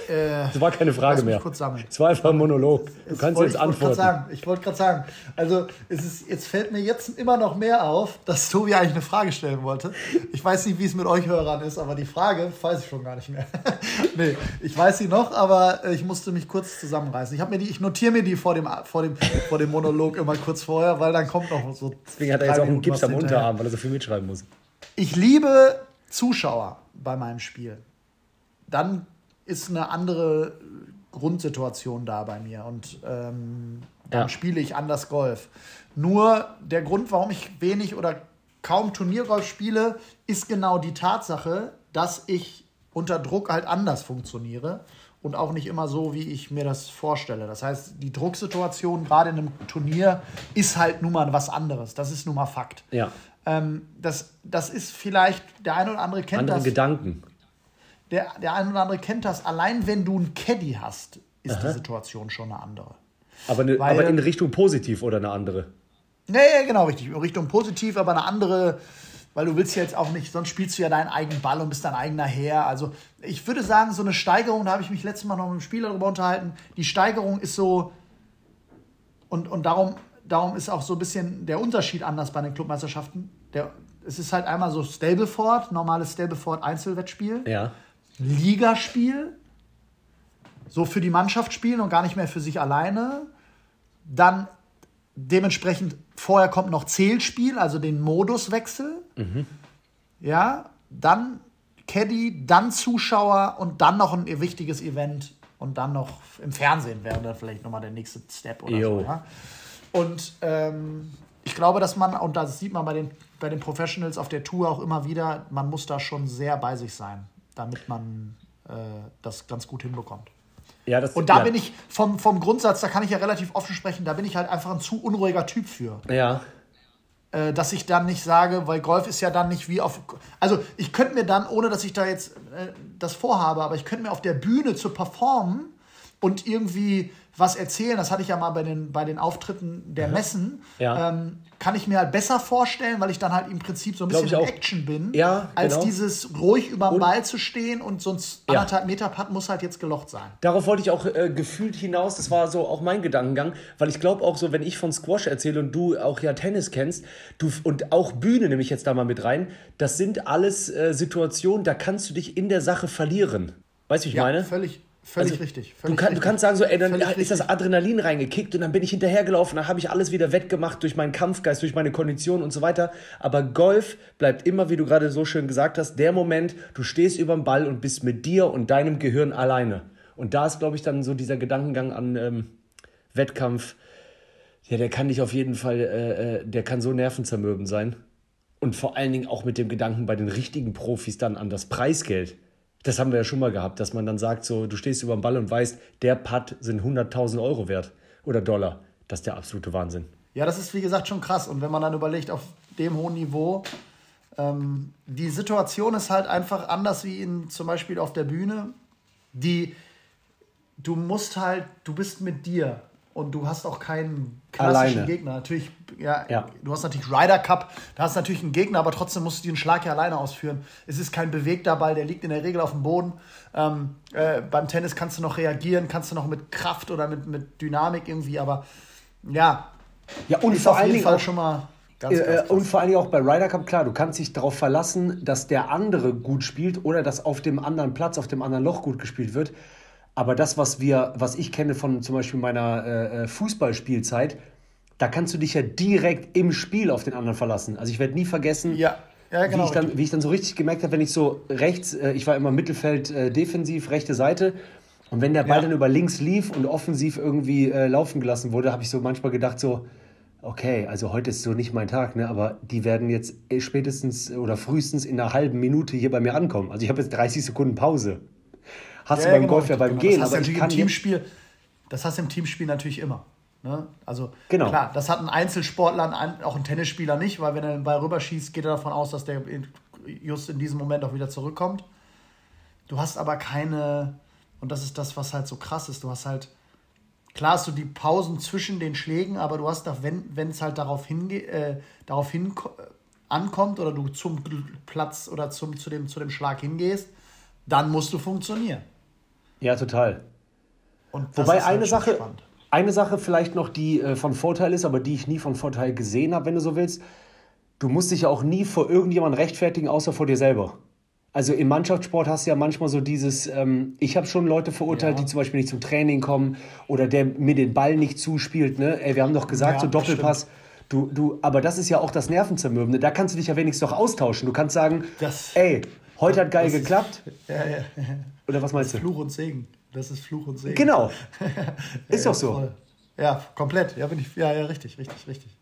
Äh, das war keine Frage mehr. Es war einfach ein Monolog. Du es kannst jetzt ich antworten. Sagen, ich wollte gerade sagen, also es ist, jetzt fällt mir jetzt immer noch mehr auf, dass Tobi eigentlich eine Frage stellen wollte. Ich weiß nicht, wie es mit euch Hörern ist, aber die Frage weiß ich schon gar nicht mehr. nee, ich weiß sie noch, aber äh, ich musste mich kurz zusammenreißen. Ich, mir die, ich notiere mir die vor dem, vor, dem, vor dem Monolog immer kurz vorher, weil dann kommt noch so. Deswegen hat er jetzt auch einen Gips am Unterarm, weil er so viel mitschreiben muss. Ich liebe Zuschauer bei meinem Spiel. Dann ist eine andere Grundsituation da bei mir und ähm, dann ja. spiele ich anders Golf. Nur der Grund, warum ich wenig oder kaum Turniergolf spiele, ist genau die Tatsache, dass ich unter Druck halt anders funktioniere und auch nicht immer so, wie ich mir das vorstelle. Das heißt, die Drucksituation gerade in einem Turnier ist halt nun mal was anderes. Das ist nun mal Fakt. Ja. Ähm, das, das ist vielleicht, der eine oder andere kennt andere das. Andere Gedanken der, der eine oder andere kennt das, allein wenn du einen Caddy hast, ist Aha. die Situation schon eine andere. Aber, eine, Weil, aber in Richtung positiv oder eine andere? Nee, genau, richtig. In Richtung positiv, aber eine andere, weil du willst ja jetzt auch nicht, sonst spielst du ja deinen eigenen Ball und bist dein eigener Herr. Also ich würde sagen, so eine Steigerung, da habe ich mich letztes Mal noch mit dem Spieler darüber unterhalten, die Steigerung ist so, und, und darum, darum ist auch so ein bisschen der Unterschied anders bei den Clubmeisterschaften. Der, es ist halt einmal so Stableford, normales Stableford Einzelwettspiel. Ja. Ligaspiel, so für die Mannschaft spielen und gar nicht mehr für sich alleine. Dann dementsprechend, vorher kommt noch Zählspiel, also den Moduswechsel. Mhm. Ja, dann Caddy, dann Zuschauer und dann noch ein wichtiges Event und dann noch im Fernsehen wäre dann vielleicht nochmal der nächste Step oder jo. so. Ja? Und ähm, ich glaube, dass man, und das sieht man bei den, bei den Professionals auf der Tour auch immer wieder, man muss da schon sehr bei sich sein damit man äh, das ganz gut hinbekommt. Ja, das, und da ja. bin ich vom, vom Grundsatz, da kann ich ja relativ offen sprechen, da bin ich halt einfach ein zu unruhiger Typ für. Ja. Äh, dass ich dann nicht sage, weil Golf ist ja dann nicht wie auf. Also ich könnte mir dann, ohne dass ich da jetzt äh, das vorhabe, aber ich könnte mir auf der Bühne zu performen und irgendwie was erzählen, das hatte ich ja mal bei den, bei den Auftritten der Messen, ja. ähm, kann ich mir halt besser vorstellen, weil ich dann halt im Prinzip so ein bisschen in Action bin, ja, als genau. dieses ruhig über dem Ball zu stehen und sonst ja. anderthalb Meter Putt muss halt jetzt gelocht sein. Darauf wollte ich auch äh, gefühlt hinaus, das war so auch mein Gedankengang, weil ich glaube auch so, wenn ich von Squash erzähle und du auch ja Tennis kennst, du und auch Bühne nehme ich jetzt da mal mit rein, das sind alles äh, Situationen, da kannst du dich in der Sache verlieren. Weißt du, wie ich ja, meine? Völlig, Völlig also, richtig. Völlig du, kann, richtig. du, kannst sagen, so, ey, dann völlig ist das Adrenalin reingekickt und dann bin ich hinterhergelaufen, dann habe ich alles wieder wettgemacht durch meinen Kampfgeist, durch meine Kondition und so weiter. Aber Golf bleibt immer, wie du gerade so schön gesagt hast, der Moment, du stehst über dem Ball und bist mit dir und deinem Gehirn alleine. Und da ist, glaube ich, dann so dieser Gedankengang an ähm, Wettkampf, ja, der kann dich auf jeden Fall, äh, äh, der kann so nervenzermürbend sein. Und vor allen Dingen auch mit dem Gedanken bei den richtigen Profis dann an das Preisgeld das haben wir ja schon mal gehabt, dass man dann sagt, so, du stehst über dem Ball und weißt, der Putt sind 100.000 Euro wert oder Dollar. Das ist der absolute Wahnsinn. Ja, das ist wie gesagt schon krass. Und wenn man dann überlegt, auf dem hohen Niveau, ähm, die Situation ist halt einfach anders wie in, zum Beispiel auf der Bühne. Die, du musst halt, du bist mit dir und du hast auch keinen klassischen Alleine. Gegner. Natürlich, ja, ja, du hast natürlich Ryder Cup, da hast du natürlich einen Gegner, aber trotzdem musst du den Schlag ja alleine ausführen. Es ist kein bewegter Ball, der liegt in der Regel auf dem Boden. Ähm, äh, beim Tennis kannst du noch reagieren, kannst du noch mit Kraft oder mit, mit Dynamik irgendwie, aber ja. Ja, und vor allen Dingen auch schon mal. Ganz, äh, ganz und vor allen Dingen auch bei Ryder Cup, klar, du kannst dich darauf verlassen, dass der andere gut spielt oder dass auf dem anderen Platz, auf dem anderen Loch gut gespielt wird. Aber das, was wir, was ich kenne von zum Beispiel meiner äh, äh, Fußballspielzeit, da kannst du dich ja direkt im Spiel auf den anderen verlassen. Also ich werde nie vergessen, ja. Ja, genau. wie, ich dann, wie ich dann so richtig gemerkt habe, wenn ich so rechts, äh, ich war immer Mittelfeld äh, defensiv, rechte Seite. Und wenn der Ball ja. dann über links lief und offensiv irgendwie äh, laufen gelassen wurde, habe ich so manchmal gedacht, so, okay, also heute ist so nicht mein Tag, ne? aber die werden jetzt äh, spätestens oder frühestens in einer halben Minute hier bei mir ankommen. Also ich habe jetzt 30 Sekunden Pause. Hast ja, du beim genau, Golf ja beim genau. Gehen. Das hast, aber im Teamspiel, das hast du im Teamspiel natürlich immer. Ne? Also genau. klar, das hat ein Einzelsportler, auch ein Tennisspieler nicht, weil wenn er den Ball rüberschießt, geht er davon aus, dass der just in diesem Moment auch wieder zurückkommt. Du hast aber keine, und das ist das, was halt so krass ist, du hast halt, klar hast du die Pausen zwischen den Schlägen, aber du hast da, wenn es halt darauf, hinge äh, darauf hin ankommt oder du zum Platz oder zum, zu, dem, zu dem Schlag hingehst, dann musst du funktionieren. Ja, total. Wobei eine halt Sache, eine Sache vielleicht noch, die äh, von Vorteil ist, aber die ich nie von Vorteil gesehen habe, wenn du so willst. Du musst dich ja auch nie vor irgendjemandem rechtfertigen, außer vor dir selber. Also im Mannschaftssport hast du ja manchmal so dieses, ähm, ich habe schon Leute verurteilt, ja. die zum Beispiel nicht zum Training kommen oder der mir den Ball nicht zuspielt. Ne? Ey, wir haben doch gesagt, ja, so Doppelpass. Du, du, aber das ist ja auch das Nervenzermürbende. Da kannst du dich ja wenigstens doch austauschen. Du kannst sagen, das, ey, heute hat geil geklappt. Ist, ja, ja. Oder was meinst du? Fluch und Segen. Das ist Fluch und Segen. Genau. ist doch so. Voll. Ja, komplett. Ja, bin ich, ja, ja, richtig, richtig, richtig.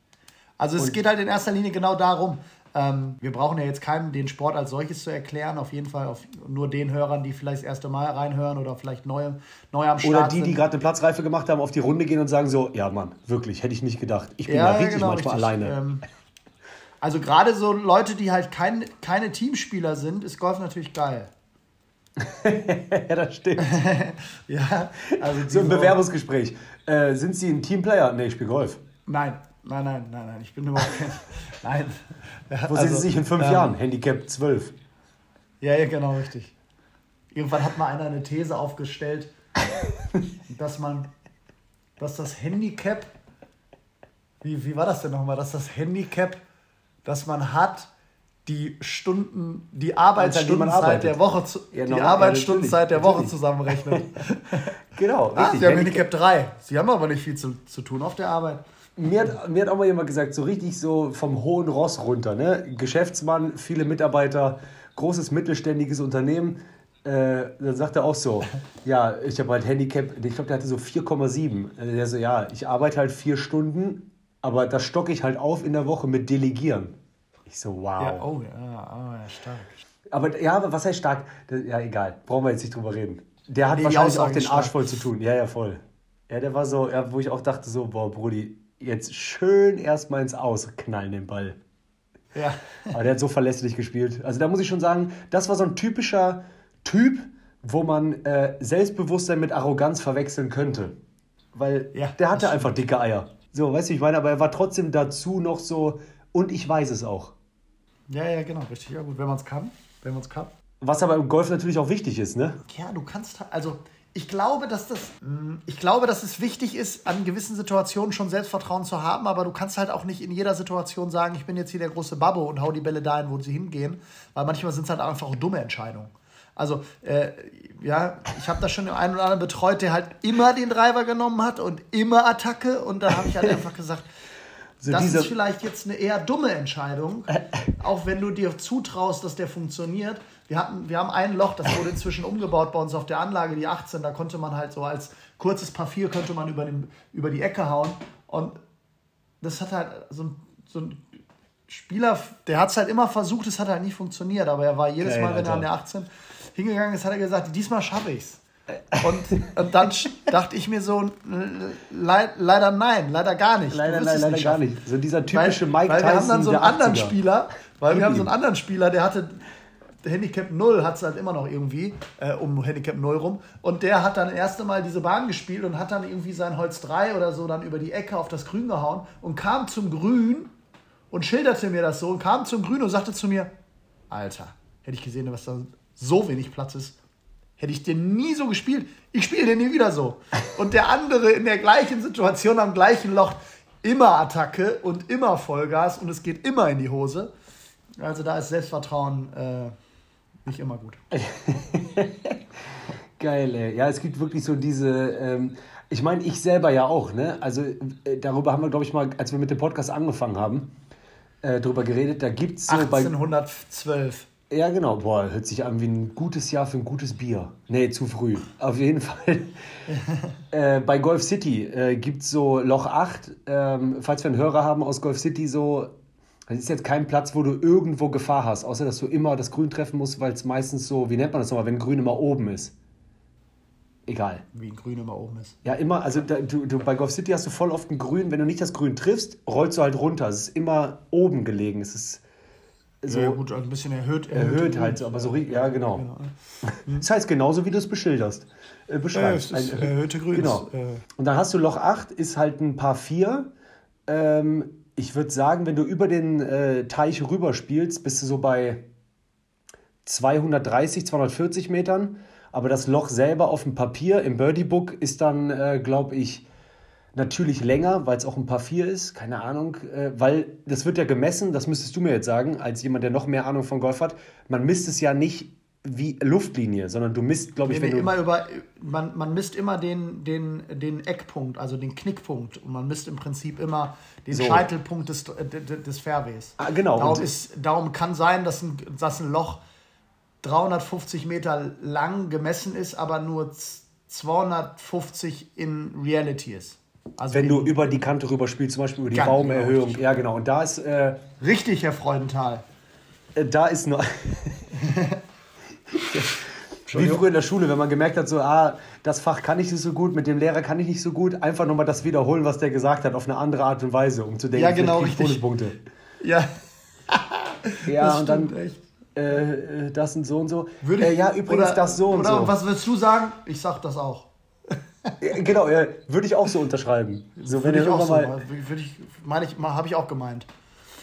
Also es und geht halt in erster Linie genau darum. Ähm, wir brauchen ja jetzt keinen den Sport als solches zu erklären. Auf jeden Fall auf nur den Hörern, die vielleicht das erste Mal reinhören oder vielleicht neu, neu am Start Oder die, sind. die gerade eine Platzreife gemacht haben, auf die Runde gehen und sagen so, ja Mann, wirklich, hätte ich nicht gedacht. Ich bin ja, da richtig genau, manchmal richtig. alleine. Ähm, also gerade so Leute, die halt kein, keine Teamspieler sind, ist Golf natürlich geil. Ja, das stimmt. ja, also so ein Bewerbungsgespräch. Äh, sind Sie ein Teamplayer? Nee, ich spiele Golf. Nein, nein, nein, nein, nein. Ich bin überhaupt kein. Nein. Wo also, sehen Sie sich in fünf ähm, Jahren? Handicap 12. Ja, ja, genau, richtig. Irgendwann hat mal einer eine These aufgestellt, dass man, dass das Handicap, wie, wie war das denn nochmal, dass das Handicap, das man hat, die Stunden, die Arbeitsstundenzeit der Woche, zu, ja, die Arbeitsstundenzeit der Woche zusammenrechnet. genau, ah, richtig. Sie haben Handicap 3. Sie haben aber nicht viel zu, zu tun auf der Arbeit. Mir hat, mir hat auch mal jemand gesagt, so richtig so vom hohen Ross runter. Ne? Geschäftsmann, viele Mitarbeiter, großes mittelständiges Unternehmen. Äh, dann sagt er auch so, ja, ich habe halt Handicap, ich glaube, der hatte so 4,7. Äh, der so, ja, ich arbeite halt vier Stunden, aber das stocke ich halt auf in der Woche mit Delegieren. Ich so, wow. Ja, oh, ja, oh, ja stark. Aber ja, aber was heißt stark? Ja, egal. Brauchen wir jetzt nicht drüber reden. Der hat nee, wahrscheinlich auch den stark. Arsch voll zu tun. Ja, ja, voll. Ja, der war so, ja, wo ich auch dachte, so, boah, Brudi, jetzt schön erstmal ins Aus knallen den Ball. Ja. Aber der hat so verlässlich gespielt. Also da muss ich schon sagen, das war so ein typischer Typ, wo man äh, Selbstbewusstsein mit Arroganz verwechseln könnte. Weil ja, der hatte einfach dicke Eier. So, weißt du, ich meine, aber er war trotzdem dazu noch so, und ich weiß es auch. Ja, ja, genau, richtig. Ja, gut, wenn man es kann. Wenn man es kann. Was aber im Golf natürlich auch wichtig ist, ne? Ja, du kannst, also ich glaube, dass das, mm, ich glaube, dass es wichtig ist, an gewissen Situationen schon Selbstvertrauen zu haben, aber du kannst halt auch nicht in jeder Situation sagen, ich bin jetzt hier der große Babbo und hau die Bälle dahin, wo sie hingehen, weil manchmal sind es halt einfach auch dumme Entscheidungen. Also, äh, ja, ich habe da schon den einen oder anderen betreut, der halt immer den Driver genommen hat und immer Attacke und da habe ich halt einfach gesagt, so das ist vielleicht jetzt eine eher dumme Entscheidung, auch wenn du dir zutraust, dass der funktioniert. Wir, hatten, wir haben ein Loch, das wurde inzwischen umgebaut bei uns auf der Anlage, die 18. Da konnte man halt so als kurzes Papier könnte man über, den, über die Ecke hauen. Und das hat halt so ein, so ein Spieler, der hat es halt immer versucht, es hat halt nicht funktioniert. Aber er war jedes Mal, wenn er an der 18 hingegangen ist, hat er gesagt, diesmal schaffe ich es. Und, und dann dachte ich mir so, le leider nein, leider gar nicht. Leider, leider, leider gar nicht. So dieser typische weil, Mike weil Tyson. Weil wir haben dann so einen anderen 80er. Spieler, weil wir haben so einen anderen Spieler, der hatte Handicap 0 hat es halt immer noch irgendwie äh, um Handicap 0 rum. Und der hat dann das erste Mal diese Bahn gespielt und hat dann irgendwie sein Holz 3 oder so dann über die Ecke auf das Grün gehauen und kam zum Grün und schilderte mir das so und kam zum Grün und sagte zu mir, Alter, hätte ich gesehen, was da so wenig Platz ist, hätte ich den nie so gespielt. Ich spiele den nie wieder so. Und der andere in der gleichen Situation am gleichen Loch immer Attacke und immer Vollgas und es geht immer in die Hose. Also da ist Selbstvertrauen äh, nicht immer gut. Geil, ey. Ja, es gibt wirklich so diese. Ähm, ich meine, ich selber ja auch, ne? Also äh, darüber haben wir, glaube ich, mal, als wir mit dem Podcast angefangen haben, äh, drüber geredet. Da gibt es so 1812. Bei, ja, genau. Boah, hört sich an wie ein gutes Jahr für ein gutes Bier. Nee, zu früh. Auf jeden Fall. äh, bei Golf City äh, gibt es so Loch 8. Ähm, falls wir einen Hörer haben aus Golf City, so es ist jetzt kein Platz, wo du irgendwo Gefahr hast, außer dass du immer das Grün treffen musst, weil es meistens so, wie nennt man das nochmal, wenn Grün immer oben ist. Egal. Wie ein Grün immer oben ist. Ja, immer, also da, du, du, bei Golf City hast du voll oft ein Grün, wenn du nicht das Grün triffst, rollst du halt runter. Es ist immer oben gelegen. Es ist so. Ja, gut, also ein bisschen erhöht. Erhöht, erhöht halt, aber so, ja, genau. genau. Das heißt genauso, wie du es beschilderst. Äh, beschreibst. Ja, es ist ein, erhöhte Grün. Genau. Äh. Und dann hast du Loch 8, ist halt ein Paar 4. Ähm, ich würde sagen, wenn du über den äh, Teich rüber spielst, bist du so bei 230, 240 Metern. Aber das Loch selber auf dem Papier im Birdie Book ist dann, äh, glaube ich, natürlich länger, weil es auch ein paar vier ist, keine Ahnung, äh, weil das wird ja gemessen, das müsstest du mir jetzt sagen, als jemand, der noch mehr Ahnung von Golf hat, man misst es ja nicht wie Luftlinie, sondern du misst, glaube ich, wenn du immer über, man, man misst immer den, den, den Eckpunkt, also den Knickpunkt und man misst im Prinzip immer den so. Scheitelpunkt des, des Fairways. Ah, genau. Darum, ist, darum kann sein, dass ein, dass ein Loch 350 Meter lang gemessen ist, aber nur 250 in Reality ist. Also Wenn du über die Kante rüber spielst, zum Beispiel über die Raumerhöhung. Genau, ja, genau. Und da ist. Äh, richtig, Herr Freudenthal. Äh, da ist nur. Wie früher in der Schule, wenn man gemerkt hat, so, ah, das Fach kann ich nicht so gut, mit dem Lehrer kann ich nicht so gut, einfach nochmal das wiederholen, was der gesagt hat, auf eine andere Art und Weise, um zu denken, ja, genau, richtig. Punkte. Ja. ja, das und dann. Äh, äh, das und so und so. Würde ich, äh, ja, übrigens oder, das so und oder so. was willst du sagen? Ich sag das auch. Genau, ja, würde ich auch so unterschreiben. So, wenn ich auch so, mal, würde ich, meine ich, habe ich auch gemeint.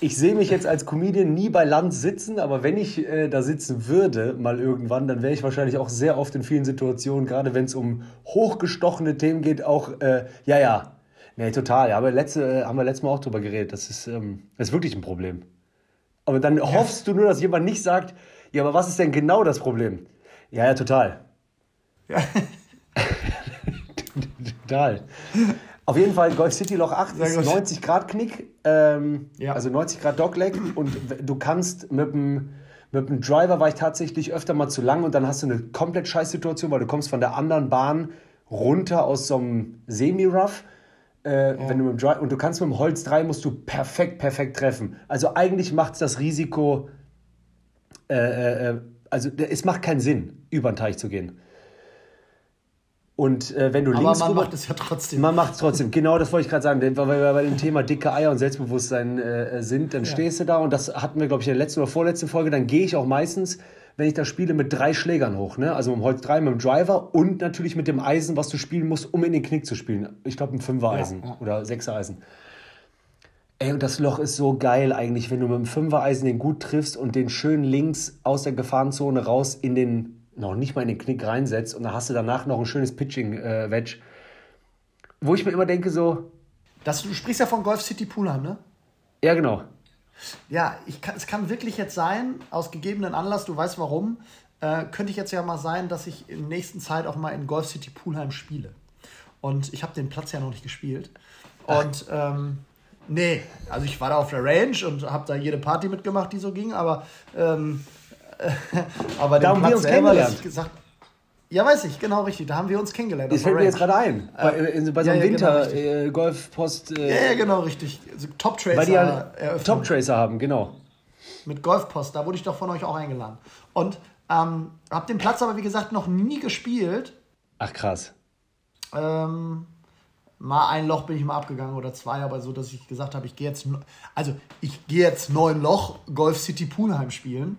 Ich sehe mich jetzt als Comedian nie bei Land sitzen, aber wenn ich äh, da sitzen würde, mal irgendwann, dann wäre ich wahrscheinlich auch sehr oft in vielen Situationen, gerade wenn es um hochgestochene Themen geht, auch, äh, ja, ja. Nee, total. Ja, aber letzte, äh, haben wir letztes Mal auch drüber geredet. Das ist, ähm, das ist wirklich ein Problem. Aber dann ja. hoffst du nur, dass jemand nicht sagt, ja, aber was ist denn genau das Problem? Ja, ja, total. Ja. total. Auf jeden Fall, Golf City Loch 8 ist 90 Grad Knick, ähm, ja. also 90 Grad Dogleg und du kannst mit dem, mit dem Driver war ich tatsächlich öfter mal zu lang und dann hast du eine komplett scheiß Situation, weil du kommst von der anderen Bahn runter aus so einem Semi-Rough. Äh, ja. wenn du mit dem Drive, und du kannst mit dem Holz 3 musst du perfekt, perfekt treffen. Also eigentlich macht es das Risiko, äh, äh, äh, also es macht keinen Sinn, über den Teich zu gehen. Und äh, wenn du Aber links man rüber, macht es ja trotzdem. Man macht es trotzdem. Genau, das wollte ich gerade sagen. Weil wir bei dem Thema dicke Eier und Selbstbewusstsein äh, sind, dann ja. stehst du da und das hatten wir, glaube ich, in der letzten oder vorletzten Folge. Dann gehe ich auch meistens, wenn ich da spiele, mit drei Schlägern hoch. Ne? Also mit dem Holz 3, mit dem Driver und natürlich mit dem Eisen, was du spielen musst, um in den Knick zu spielen. Ich glaube, ein Fünfer-Eisen ja, ja. oder Sechser-Eisen. Ey, und das Loch ist so geil eigentlich, wenn du mit dem Fünfer-Eisen den gut triffst und den schön links aus der Gefahrenzone raus in den noch nicht mal in den Knick reinsetzt und dann hast du danach noch ein schönes Pitching-Wedge. Äh, wo ich mir immer denke, so. Das, du sprichst ja von Golf City Poolheim, ne? Ja, genau. Ja, kann, es kann wirklich jetzt sein, aus gegebenen Anlass, du weißt warum, äh, könnte ich jetzt ja mal sein, dass ich in der nächsten Zeit auch mal in Golf City Poolheim spiele. Und ich habe den Platz ja noch nicht gespielt. Und ähm, nee, also ich war da auf der Range und habe da jede Party mitgemacht, die so ging, aber ähm, aber da haben wir uns kennengelernt. Gesagt, ja, weiß ich, genau richtig. Da haben wir uns kennengelernt. Das fällt mir jetzt gerade ein. Bei, äh, bei so einem ja, Winter genau, äh, Golfpost. Äh, ja, ja, genau, richtig. Also Top Tracer. Weil die ja Top Tracer haben, genau. Mit Golfpost, da wurde ich doch von euch auch eingeladen. Und ähm, habe den Platz aber, wie gesagt, noch nie gespielt. Ach, krass. Ähm, mal ein Loch bin ich mal abgegangen oder zwei, aber so, dass ich gesagt habe, ich gehe jetzt, also ich gehe jetzt neun Loch Golf City Poolheim spielen.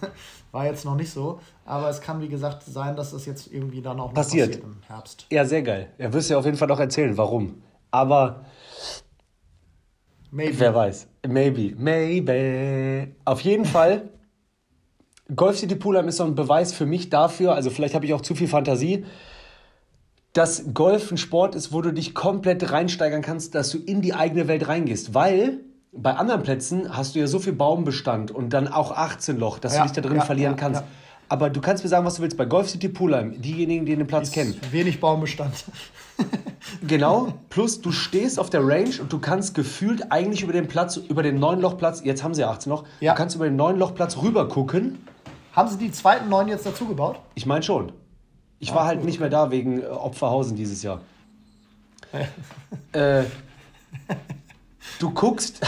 War jetzt noch nicht so, aber es kann wie gesagt sein, dass das jetzt irgendwie dann auch noch passiert, passiert im Herbst. Ja, sehr geil. Er wirst ja auf jeden Fall noch erzählen, warum. Aber Maybe. wer weiß. Maybe. Maybe. Auf jeden Fall. Golf City Poolheim ist so ein Beweis für mich dafür, also vielleicht habe ich auch zu viel Fantasie, dass Golf ein Sport ist, wo du dich komplett reinsteigern kannst, dass du in die eigene Welt reingehst. Weil bei anderen Plätzen hast du ja so viel Baumbestand und dann auch 18 Loch, dass ja, du dich da drin ja, verlieren ja, kannst. Aber du kannst mir sagen, was du willst. Bei Golf City Poolheim, diejenigen, die den Platz Ist kennen. Wenig Baumbestand. genau. Plus du stehst auf der Range und du kannst gefühlt eigentlich über den Platz, über den neuen Lochplatz, jetzt haben sie ja 18 Loch, du kannst über den neuen Lochplatz rüber gucken. Haben sie die zweiten neun jetzt dazu gebaut? Ich meine schon. Ich ah, war halt gut, nicht mehr da wegen äh, Opferhausen dieses Jahr. äh, du guckst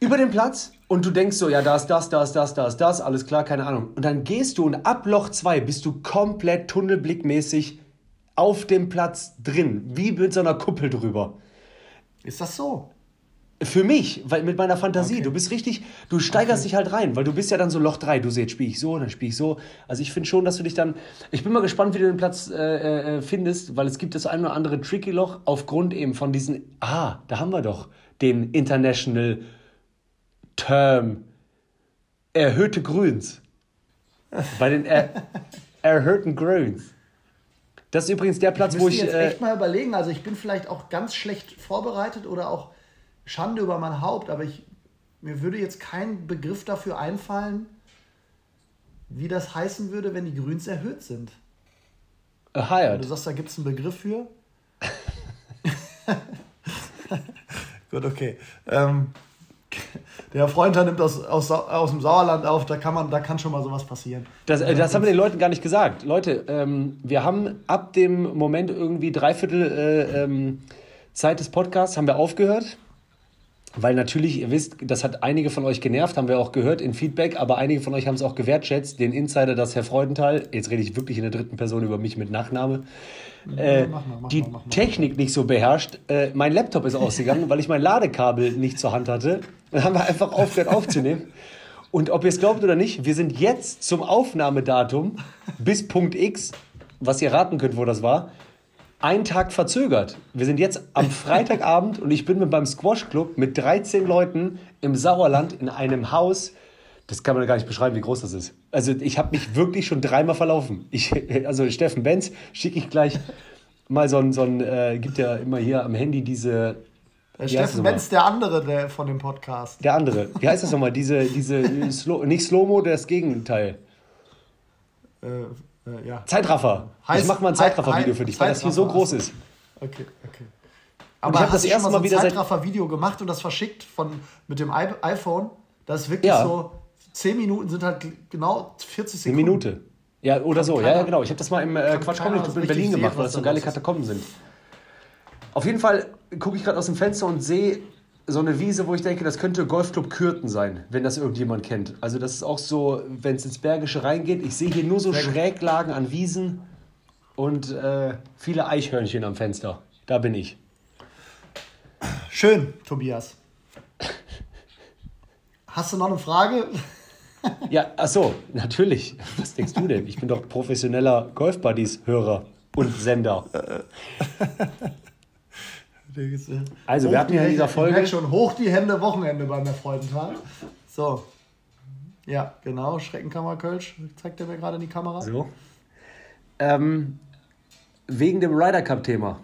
über den Platz und du denkst so, ja, da ist das, da ist das, da ist das, alles klar, keine Ahnung. Und dann gehst du und ab Loch 2 bist du komplett tunnelblickmäßig auf dem Platz drin, wie mit so einer Kuppel drüber. Ist das so? Für mich, weil mit meiner Fantasie, okay. du bist richtig, du steigerst okay. dich halt rein, weil du bist ja dann so Loch 3, du siehst, spiele ich so, dann spiele ich so. Also ich finde schon, dass du dich dann, ich bin mal gespannt, wie du den Platz äh, äh, findest, weil es gibt das ein oder andere Tricky Loch aufgrund eben von diesen, ah, da haben wir doch den International Term erhöhte Grüns. Bei den er Er hört ein Grüns. Das ist übrigens der Platz, ich wo ich. jetzt Äh, echt mal überlegen. Also ich bin vielleicht auch ganz schlecht vorbereitet oder auch Schande über mein Haupt, aber ich, mir würde jetzt kein Begriff dafür einfallen, wie das heißen würde, wenn die Grüns erhöht sind. hired. Du sagst, da gibt es einen Begriff für? Gut, okay. Ähm, der Freund da nimmt aus, aus, aus dem Sauerland auf, da kann, man, da kann schon mal sowas passieren. Das, äh, das haben wir den Leuten gar nicht gesagt. Leute, ähm, wir haben ab dem Moment irgendwie dreiviertel äh, ähm, Zeit des Podcasts haben wir aufgehört. Weil natürlich, ihr wisst, das hat einige von euch genervt, haben wir auch gehört in Feedback, aber einige von euch haben es auch gewertschätzt. Den Insider, dass Herr Freudenthal, jetzt rede ich wirklich in der dritten Person über mich mit Nachname, äh, mach mal, mach die mal. Technik nicht so beherrscht. Äh, mein Laptop ist ausgegangen, weil ich mein Ladekabel nicht zur Hand hatte. Dann haben wir einfach aufgehört aufzunehmen. Und ob ihr es glaubt oder nicht, wir sind jetzt zum Aufnahmedatum bis Punkt X, was ihr raten könnt, wo das war, einen Tag verzögert. Wir sind jetzt am Freitagabend und ich bin mit beim Squash Club mit 13 Leuten im Sauerland in einem Haus. Das kann man gar nicht beschreiben, wie groß das ist. Also ich habe mich wirklich schon dreimal verlaufen. Ich, also Steffen Benz schicke ich gleich mal so ein, so ein äh, gibt ja immer hier am Handy diese. Der heißt Steffen Benz, der andere der von dem Podcast. Der andere. Wie heißt das nochmal? Diese, diese Slow, nicht Slow-Mo, das Gegenteil. Äh, äh, ja. Zeitraffer. Heißt- ich mach mal ein Zeitraffer-Video für dich, weil das hier so groß ist. Okay, okay. ich Aber hab hast das erste Mal mal so wieder ein Zeitraffer-Video gemacht und das verschickt von, mit dem iPhone? Das ist wirklich Ja. so, 10 Minuten sind halt genau 40 Eine Sekunden. Minute. Ja, oder so. Ja, keiner- ja, genau. Ich habe das mal im äh, kann Quatsch Comedy so Club in Berlin gemacht, weil das so geile. Katakomben sind. Auf jeden Fall gucke ich gerade aus dem Fenster und sehe so eine Wiese, wo ich denke, das könnte Golfclub Kürten sein, wenn das irgendjemand kennt. Also das ist auch so, wenn es ins Bergische reingeht. Ich sehe hier nur so Schräglagen an Wiesen und äh, viele Eichhörnchen am Fenster. Da bin ich. Schön, Tobias. Hast du noch eine Frage? Ja, ach so, natürlich. Was denkst du denn? Ich bin doch professioneller Golf Buddies Hörer und Sender. Also, wir hatten ja in dieser Folge- Ich merk schon hoch die Hände, Wochenende beim Erfreudentag. So. Ja, genau. Schreckenkammer Kölsch. Zeigt er mir gerade in die Kamera. So. Ähm, wegen dem Ryder Cup-Thema.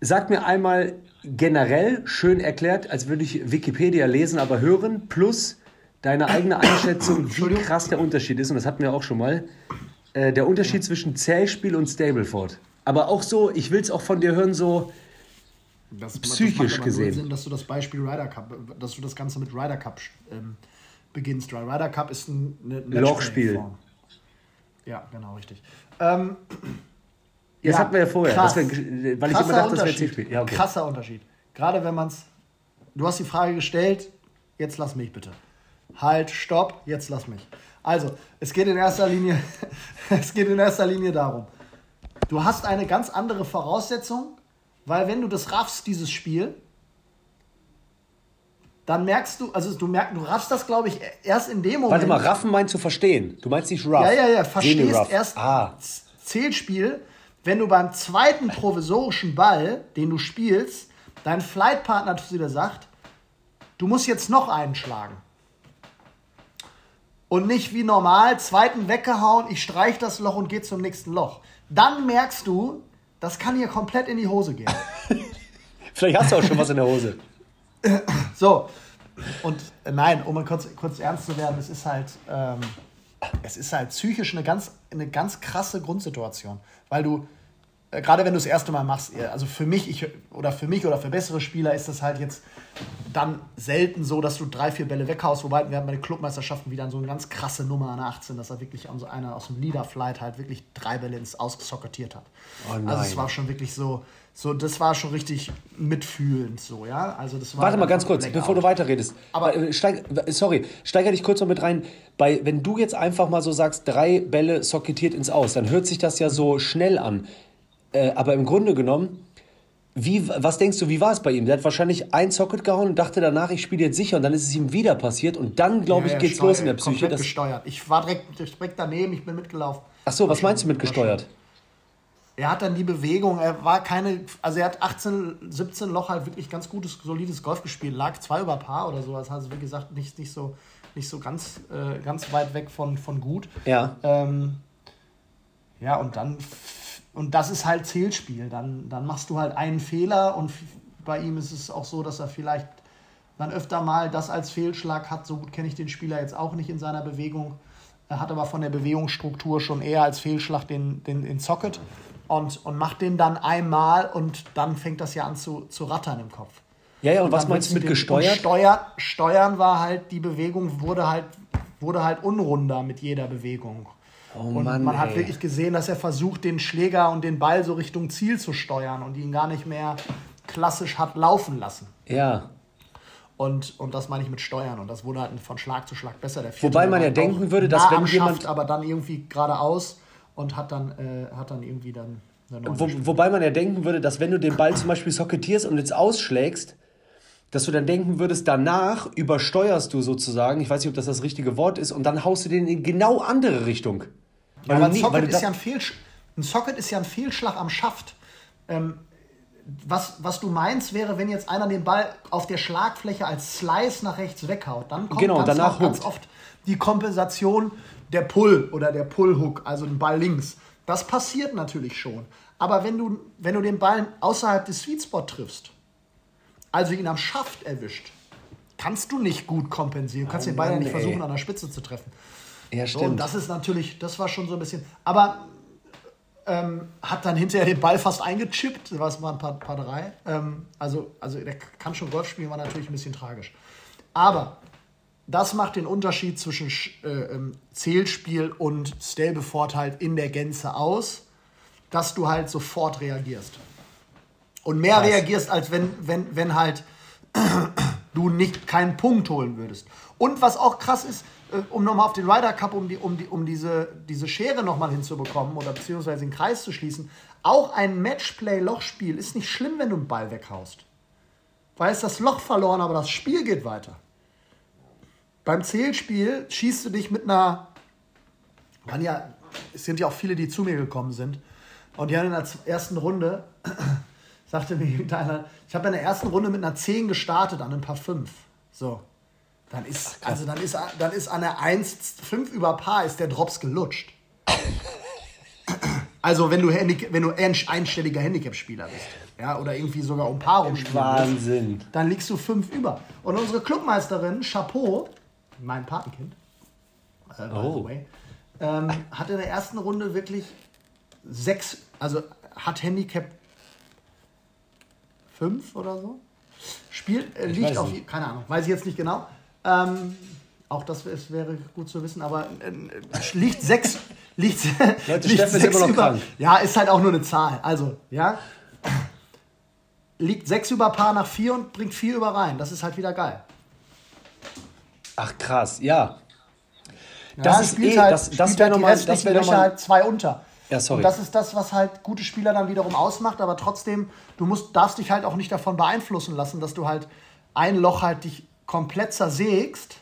Sag mir einmal generell, schön erklärt, als würde ich Wikipedia lesen, aber hören, plus deine eigene Einschätzung, wie krass der Unterschied ist, und das hatten wir auch schon mal, äh, der Unterschied zwischen Zählspiel und Stableford. Aber auch so, ich will es auch von dir hören, so, Das, Psychisch das gesehen. Sinn, dass du das Beispiel Ryder Cup, dass du das Ganze mit Ryder Cup ähm, beginnst. Weil Ryder Cup ist ein eine Lochspiel. Ja, genau, richtig. Ähm, das Ja, hatten wir ja vorher, krass. wär, weil ich immer dachte, das wäre. Zählspiel. Ja, okay. Krasser Unterschied. Gerade wenn man es. Du hast die Frage gestellt, jetzt lass mich bitte. Halt, stopp, jetzt lass mich. Also, es geht in erster Linie, es geht in erster Linie darum. Du hast eine ganz andere Voraussetzung, weil wenn du das raffst, dieses Spiel, dann merkst du, also du merkst, du raffst das, glaube ich, erst in dem Moment. Warte mal, Raffen meinst du verstehen? Du meinst nicht rough? Ja, ja, ja, verstehst Semi-rough. erst Ah, Zählspiel, wenn du beim zweiten provisorischen Ball, den du spielst, dein Flightpartner zu dir sagt, du musst jetzt noch einen schlagen. Und nicht wie normal, zweiten weggehauen, ich streich das Loch und gehe zum nächsten Loch. Dann merkst du, das kann hier komplett in die Hose gehen. vielleicht hast du auch schon was in der Hose. So, und äh, nein, um mal kurz, kurz ernst zu werden, es ist halt, ähm, es ist halt psychisch eine ganz, eine ganz krasse Grundsituation, weil du, gerade wenn du das erste Mal machst, äh, also für mich, ich, oder für mich oder für bessere Spieler ist das halt jetzt dann selten so, dass du drei, vier Bälle weghaust, wobei wir hatten bei den Clubmeisterschaften wieder so eine ganz krasse Nummer an der 18, dass er wirklich so einer aus dem Leaderflight halt wirklich drei Bälle ins Ausgesocketiert hat. Oh. Also es war schon wirklich so, so, das war schon richtig mitfühlend so, ja. Also das war Warte mal ganz kurz, Blackout. bevor du weiterredest. Aber- Äh, steig, sorry, steiger dich kurz noch mit rein. Bei, wenn du jetzt einfach mal so sagst, drei Bälle socketiert ins Aus, dann hört sich das ja so schnell an. Äh, aber im Grunde genommen, wie, was denkst du, wie war es bei ihm? Der hat wahrscheinlich ein Socket gehauen und dachte danach, ich spiele jetzt sicher und dann ist es ihm wieder passiert und dann, glaube ich, Ja, ja, geht's los in der Psyche. Das, gesteuert. Ich war direkt, direkt daneben, ich bin mitgelaufen. ach so, was meinst du mit gesteuert? er hat dann die Bewegung, er war keine, also er hat 18, 17 Loch halt wirklich ganz gutes, solides Golf gespielt, lag zwei über Paar oder sowas, also wie gesagt, nicht, nicht so, nicht so ganz, äh, ganz weit weg von, von gut. Ja. Ähm, ja, und dann, und das ist halt Zählspiel, dann, dann machst du halt einen Fehler und bei ihm ist es auch so, dass er vielleicht dann öfter mal das als Fehlschlag hat, so gut kenne ich den Spieler jetzt auch nicht in seiner Bewegung, er hat aber von der Bewegungsstruktur schon eher als Fehlschlag den, den, den Socket und, und macht den dann einmal und dann fängt das ja an zu, zu rattern im Kopf. Ja, ja, und, und was meinst du mit gesteuert? Steuer, Steuern war halt, die Bewegung wurde halt, wurde halt unrunder mit jeder Bewegung. Oh und Mann, man hat wirklich gesehen, dass er versucht, den Schläger und den Ball so Richtung Ziel zu steuern und ihn gar nicht mehr klassisch hat laufen lassen. Ja. Und, und das meine ich mit Steuern. Und das wurde halt von Schlag zu Schlag besser. Der Wobei man ja denken würde, dass wenn jemand. Schafft, aber dann irgendwie geradeaus und hat dann, äh, hat dann irgendwie dann. Wo, wobei man ja denken würde, dass wenn du den Ball zum Beispiel socketierst und jetzt ausschlägst, dass du dann denken würdest, danach übersteuerst du sozusagen, ich weiß nicht, ob das das richtige Wort ist, und dann haust du den in genau andere Richtung. Ja, aber ein Socket, ist ja ein, Fehlsch ein Socket ist ja ein Fehlschlag am Schaft. Ähm, was, was du meinst, wäre, wenn jetzt einer den Ball auf der Schlagfläche als Slice nach rechts weghaut, dann kommt genau, ganz, danach ganz oft die Kompensation der Pull oder der Pullhook, also den Ball links. Das passiert natürlich schon. Aber wenn du, wenn du den Ball außerhalb des Sweet Spot triffst, also ihn am Schaft erwischt, kannst du nicht gut kompensieren. Du kannst oh den Ball ja nicht versuchen, an der Spitze zu treffen. Ja, stimmt. So, und das ist natürlich, das war schon so ein bisschen. Aber ähm, hat dann hinterher den Ball fast eingechippt, was war ein paar, paar drei. Ähm, also, also der kann schon Golf spielen, war natürlich ein bisschen tragisch. Aber das macht den Unterschied zwischen äh, ähm, Zählspiel und Stabeford halt in der Gänze aus, dass du halt sofort reagierst. Und mehr Krass. reagierst, als wenn, wenn, wenn halt du nicht keinen Punkt holen würdest. Und was auch krass ist, äh, um nochmal auf den Ryder Cup, um, die, um, die, um diese, diese Schere nochmal hinzubekommen oder beziehungsweise den Kreis zu schließen, auch ein Matchplay-Lochspiel ist nicht schlimm, wenn du einen Ball weghaust. Weil es das Loch verloren, aber das Spiel geht weiter. Beim Zählspiel schießt du dich mit einer. Waren ja, es sind ja auch viele, die zu mir gekommen sind. Und die haben in der ersten Runde, sagte mir einer, ich habe in der ersten Runde mit einer 10 gestartet an ein paar 5. So. Dann ist, also dann ist, dann ist an der 1, 5 über Paar ist der Drops gelutscht. Also wenn du, Handicap, wenn du einstelliger Handicap-Spieler bist, ja, oder irgendwie sogar um Paar rumspielst, Wahnsinn. dann liegst du 5 über. Und unsere Clubmeisterin, Chapeau, mein Patenkind, äh, oh. way, ähm, hat in der ersten Runde wirklich 6, also hat Handicap 5 oder so. Spielt, äh, liegt auf, keine Ahnung, weiß ich jetzt nicht genau. Ähm, auch das ist, wäre gut zu wissen, aber äh, liegt sechs. liegt, Leute, liegt noch über, krank. Ja, ist halt auch nur eine Zahl. Also, ja. Liegt sechs über Paar nach vier und bringt vier über rein. Das ist halt wieder geil. Ach krass, ja. Das ja, ist eh, halt, das, das wäre halt nochmal, das wäre nochmal halt zwei unter. Ja, sorry. Und das ist das, was halt gute Spieler dann wiederum ausmacht, aber trotzdem, du musst, darfst dich halt auch nicht davon beeinflussen lassen, dass du halt ein Loch halt dich komplett zersägst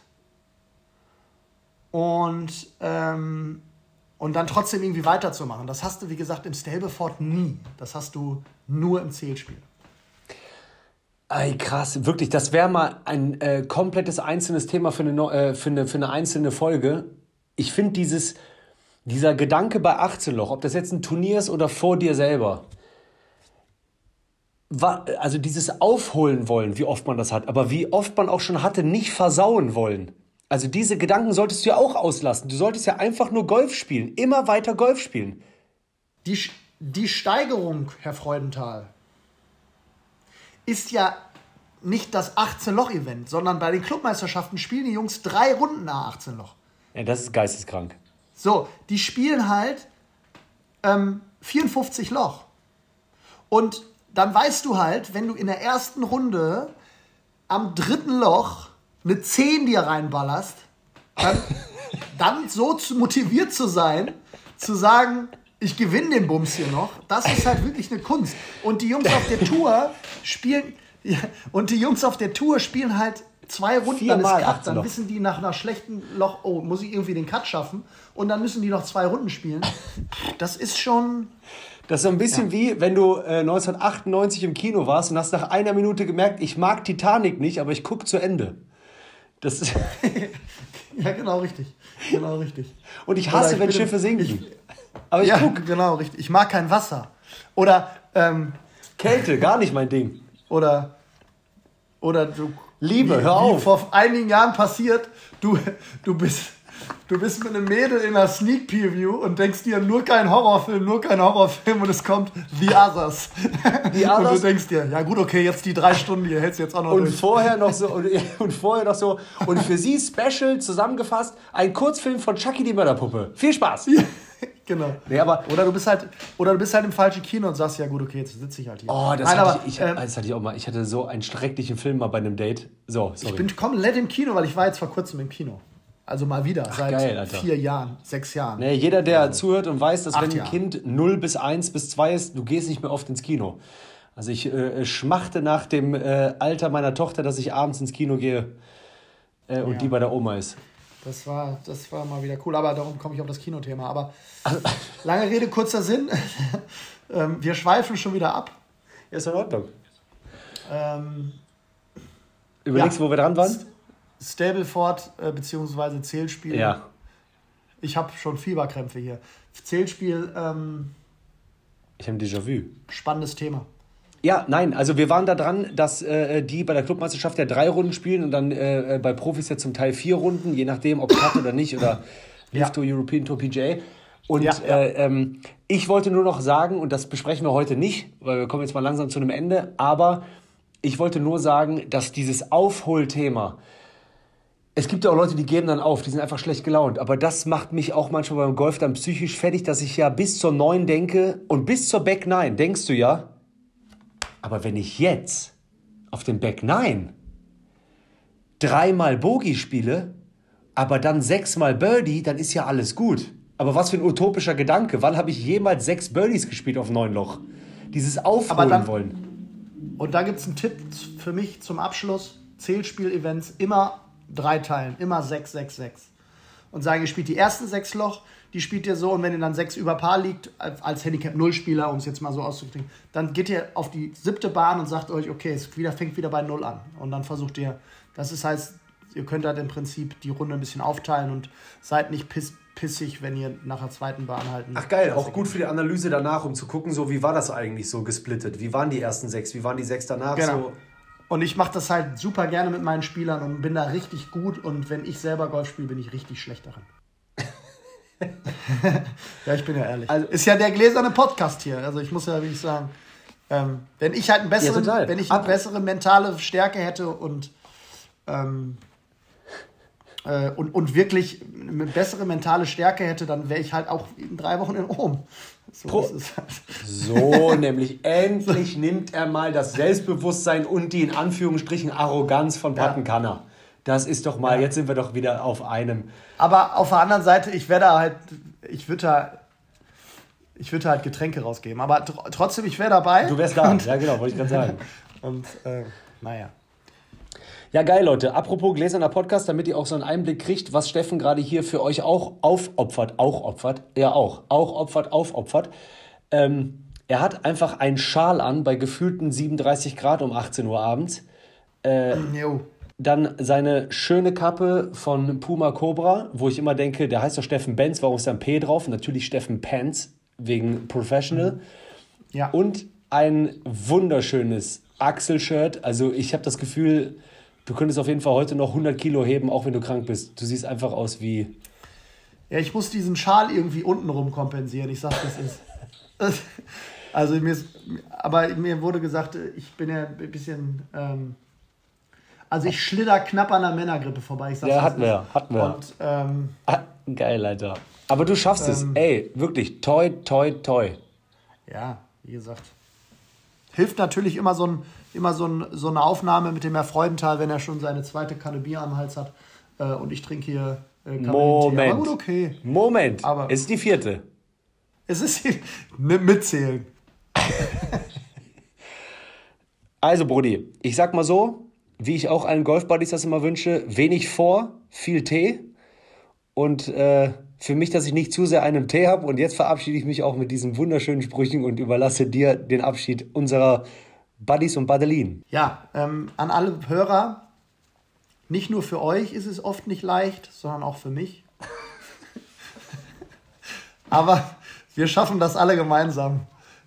und, ähm, und dann trotzdem irgendwie weiterzumachen. Das hast du, wie gesagt, im Stableford nie. Das hast du nur im Zählspiel. Ey, krass, wirklich, das wäre mal ein äh, komplettes einzelnes Thema für eine, äh, für eine, für eine einzelne Folge. Ich finde dieses, dieser Gedanke bei 18 Loch, ob das jetzt ein Turnier ist oder vor dir selber, also dieses Aufholen wollen, wie oft man das hat, aber wie oft man auch schon hatte, nicht versauen wollen. Also diese Gedanken solltest du ja auch auslassen. Du solltest ja einfach nur Golf spielen, immer weiter Golf spielen. Die, die Steigerung, Herr Freudenthal, ist ja nicht das 18-Loch-Event, sondern bei den Clubmeisterschaften spielen die Jungs drei Runden nach 18 Loch. Ja, das ist geisteskrank. So, die spielen halt ähm, 54 Loch. Und dann weißt du halt, wenn du in der ersten Runde am dritten Loch eine 10 dir reinballerst, dann, dann so zu motiviert zu sein, zu sagen, ich gewinne den Bums hier noch, das ist halt wirklich eine Kunst. Und die Jungs auf der Tour spielen, und die Jungs auf der Tour spielen halt zwei Runden, dann ist Cut, dann wissen die nach einer schlechten Loch, oh, muss ich irgendwie den Cut schaffen und dann müssen die noch zwei Runden spielen. Das ist schon. Das ist so ein bisschen ja. wie, wenn du äh, 1998 im Kino warst und hast nach einer Minute gemerkt, ich mag Titanic nicht, aber ich gucke zu Ende. Das ist ja, genau richtig. Genau richtig. Und ich hasse, ich wenn Schiffe sinken. Ich, aber ich ja, guck. genau richtig. Ich mag kein Wasser. Oder ähm, Kälte, gar nicht mein Ding. Oder oder du Liebe, wie, hör auf. Wie vor einigen Jahren passiert, du du bist du bist mit einem Mädel in einer Sneak Preview und denkst dir nur kein Horrorfilm, nur kein Horrorfilm und es kommt The Others. The Others. Und du denkst dir, ja gut, okay, jetzt die drei Stunden, die hältst jetzt auch noch und durch. Vorher noch so, und, und, vorher noch so, und für sie special zusammengefasst, ein Kurzfilm von Chucky die Mörderpuppe. Viel Spaß! Ja. Genau. Nee, aber oder du bist halt oder du bist halt im falschen Kino und sagst ja gut, okay, jetzt sitze ich halt hier. Oh, das, Nein, hatte aber, ich, ich, äh, das hatte ich auch mal. Ich hatte so einen schrecklichen Film mal bei einem Date. So, sorry. Ich bin komplett im Kino, weil ich war jetzt vor kurzem im Kino. Also mal wieder, Ach, seit geil, vier Jahren, sechs Jahren. Nee, jeder, der also, zuhört und weiß, dass wenn ein Jahre. Kind 0 bis 1 bis 2 ist, du gehst nicht mehr oft ins Kino. Also ich äh, schmachte nach dem äh, Alter meiner Tochter, dass ich abends ins Kino gehe äh, und ja. die bei der Oma ist. Das war, das war mal wieder cool, aber darum komme ich auf das Kinothema. Aber lange Rede, kurzer Sinn. ähm, wir schweifen schon wieder ab. Ist in Ordnung. Ähm, Überlegst du, ja. wo wir dran waren? Stableford äh, bzw. Zählspiel. Ja. Ich habe schon Fieberkrämpfe hier. Zählspiel. Ähm, ich habe ein Déjà-vu. Spannendes Thema. Ja, nein, also wir waren da dran, dass äh, die bei der Clubmeisterschaft ja drei Runden spielen und dann äh, bei Profis ja zum Teil vier Runden, je nachdem, ob Cut oder nicht oder Live ja. European Tour PGA. Und ja, ja. Äh, ähm, ich wollte nur noch sagen, und das besprechen wir heute nicht, weil wir kommen jetzt mal langsam zu einem Ende, aber ich wollte nur sagen, dass dieses Aufholthema, es gibt ja auch Leute, die geben dann auf, die sind einfach schlecht gelaunt. Aber das macht mich auch manchmal beim Golf dann psychisch fertig, dass ich ja bis zur 9 denke und bis zur Back 9 denkst du ja. Aber wenn ich jetzt auf dem Back 9 dreimal Bogey spiele, aber dann sechsmal Birdie, dann ist ja alles gut. Aber was für ein utopischer Gedanke. Wann habe ich jemals sechs Birdies gespielt auf neun Loch? Dieses Aufholen dann, wollen. Und da gibt es einen Tipp für mich zum Abschluss. Zählspiel-Events immer drei Teilen, immer 6, 6, 6. Und sagen, ihr spielt die ersten sechs Loch, die spielt ihr so und wenn ihr dann sechs über Paar liegt, als Handicap-Null-Spieler, um es jetzt mal so auszudrücken, dann geht ihr auf die siebte Bahn und sagt euch, okay, es wieder, fängt wieder bei Null an. Und dann versucht ihr, das ist heißt, ihr könnt halt im Prinzip die Runde ein bisschen aufteilen und seid nicht piss, pissig, wenn ihr nach der zweiten Bahn halten. Ach geil, auch gut für die Analyse danach, um zu gucken, so wie war das eigentlich so gesplittet? Wie waren die ersten sechs? Wie waren die sechs danach? Genau. So und ich mache das halt super gerne mit meinen Spielern und bin da richtig gut. Und wenn ich selber Golf spiele, bin ich richtig schlecht darin. ja, ich bin ja ehrlich. Also, ist ja der gläserne Podcast hier. Also ich muss ja wirklich sagen, ähm, wenn ich halt ein besseren, ja, wenn ich eine bessere mentale Stärke hätte und ähm, äh, und, und wirklich eine bessere mentale Stärke hätte, dann wäre ich halt auch in drei Wochen in Rom. So, Pro halt. so nämlich endlich nimmt er mal das Selbstbewusstsein und die in Anführungsstrichen Arroganz von Pattenkanner. Ja. Das ist doch mal, ja. jetzt sind wir doch wieder auf einem. Aber auf der anderen Seite, ich werde halt, ich würde da, ich würde halt Getränke rausgeben. Aber tr trotzdem, ich wäre dabei. Du wärst da, ja genau, wollte ich gerade sagen. und äh, naja. Ja, geil, Leute. Apropos gläserner Podcast, damit ihr auch so einen Einblick kriegt, was Steffen gerade hier für euch auch aufopfert. Auch opfert. Ja, auch. Auch opfert, aufopfert. Ähm, er hat einfach einen Schal an bei gefühlten 37 Grad um 18 Uhr abends. Äh, dann seine schöne Kappe von Puma Cobra, wo ich immer denke, der heißt doch Steffen Benz, warum ist da ein P drauf? Natürlich Steffen Pants, wegen Professional. Ja. Und ein wunderschönes Axel-Shirt. Also ich habe das Gefühl, du könntest auf jeden Fall heute noch 100 Kilo heben, auch wenn du krank bist. Du siehst einfach aus wie. Ja, ich muss diesen Schal irgendwie untenrum kompensieren. Ich sag, das ist. also mir ist, aber mir wurde gesagt, ich bin ja ein bisschen. Ähm, also ich schlitter knapp an der Männergrippe vorbei. Ich sag, ja, hatten wir, hatten wir. Und, ähm, ah, geil, Alter. Aber du schaffst ähm, es. Ey, wirklich, toi, toi, toi. Ja, wie gesagt. Hilft natürlich immer so ein immer so, ein, so eine Aufnahme mit dem Herr Freudenthal, wenn er schon seine zweite Kanne Bier am Hals hat. Äh, und ich trinke hier äh, Moment. Aber gut, okay. Moment. Aber es ist die vierte. Es ist die, mitzählen. also, Brudi, ich sag mal so, wie ich auch allen Golf-Buddies das immer wünsche, wenig vor, viel Tee. Und äh, für mich, dass ich nicht zu sehr einen Tee habe. Und jetzt verabschiede ich mich auch mit diesen wunderschönen Sprüchen und überlasse dir den Abschied unserer Buddies und Badelin. Ja, ähm, an alle Hörer, nicht nur für euch ist es oft nicht leicht, sondern auch für mich. Aber wir schaffen das alle gemeinsam.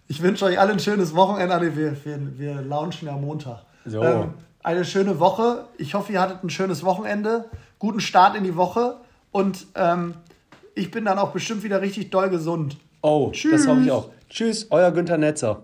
Ich wünsche euch alle ein schönes Wochenende. Wir, wir, wir launchen ja Montag. So. Ähm, eine schöne Woche. Ich hoffe, ihr hattet ein schönes Wochenende. Guten Start in die Woche. Und ähm, ich bin dann auch bestimmt wieder richtig doll gesund. Oh, Tschüss. das hoffe ich auch. Tschüss, euer Günther Netzer.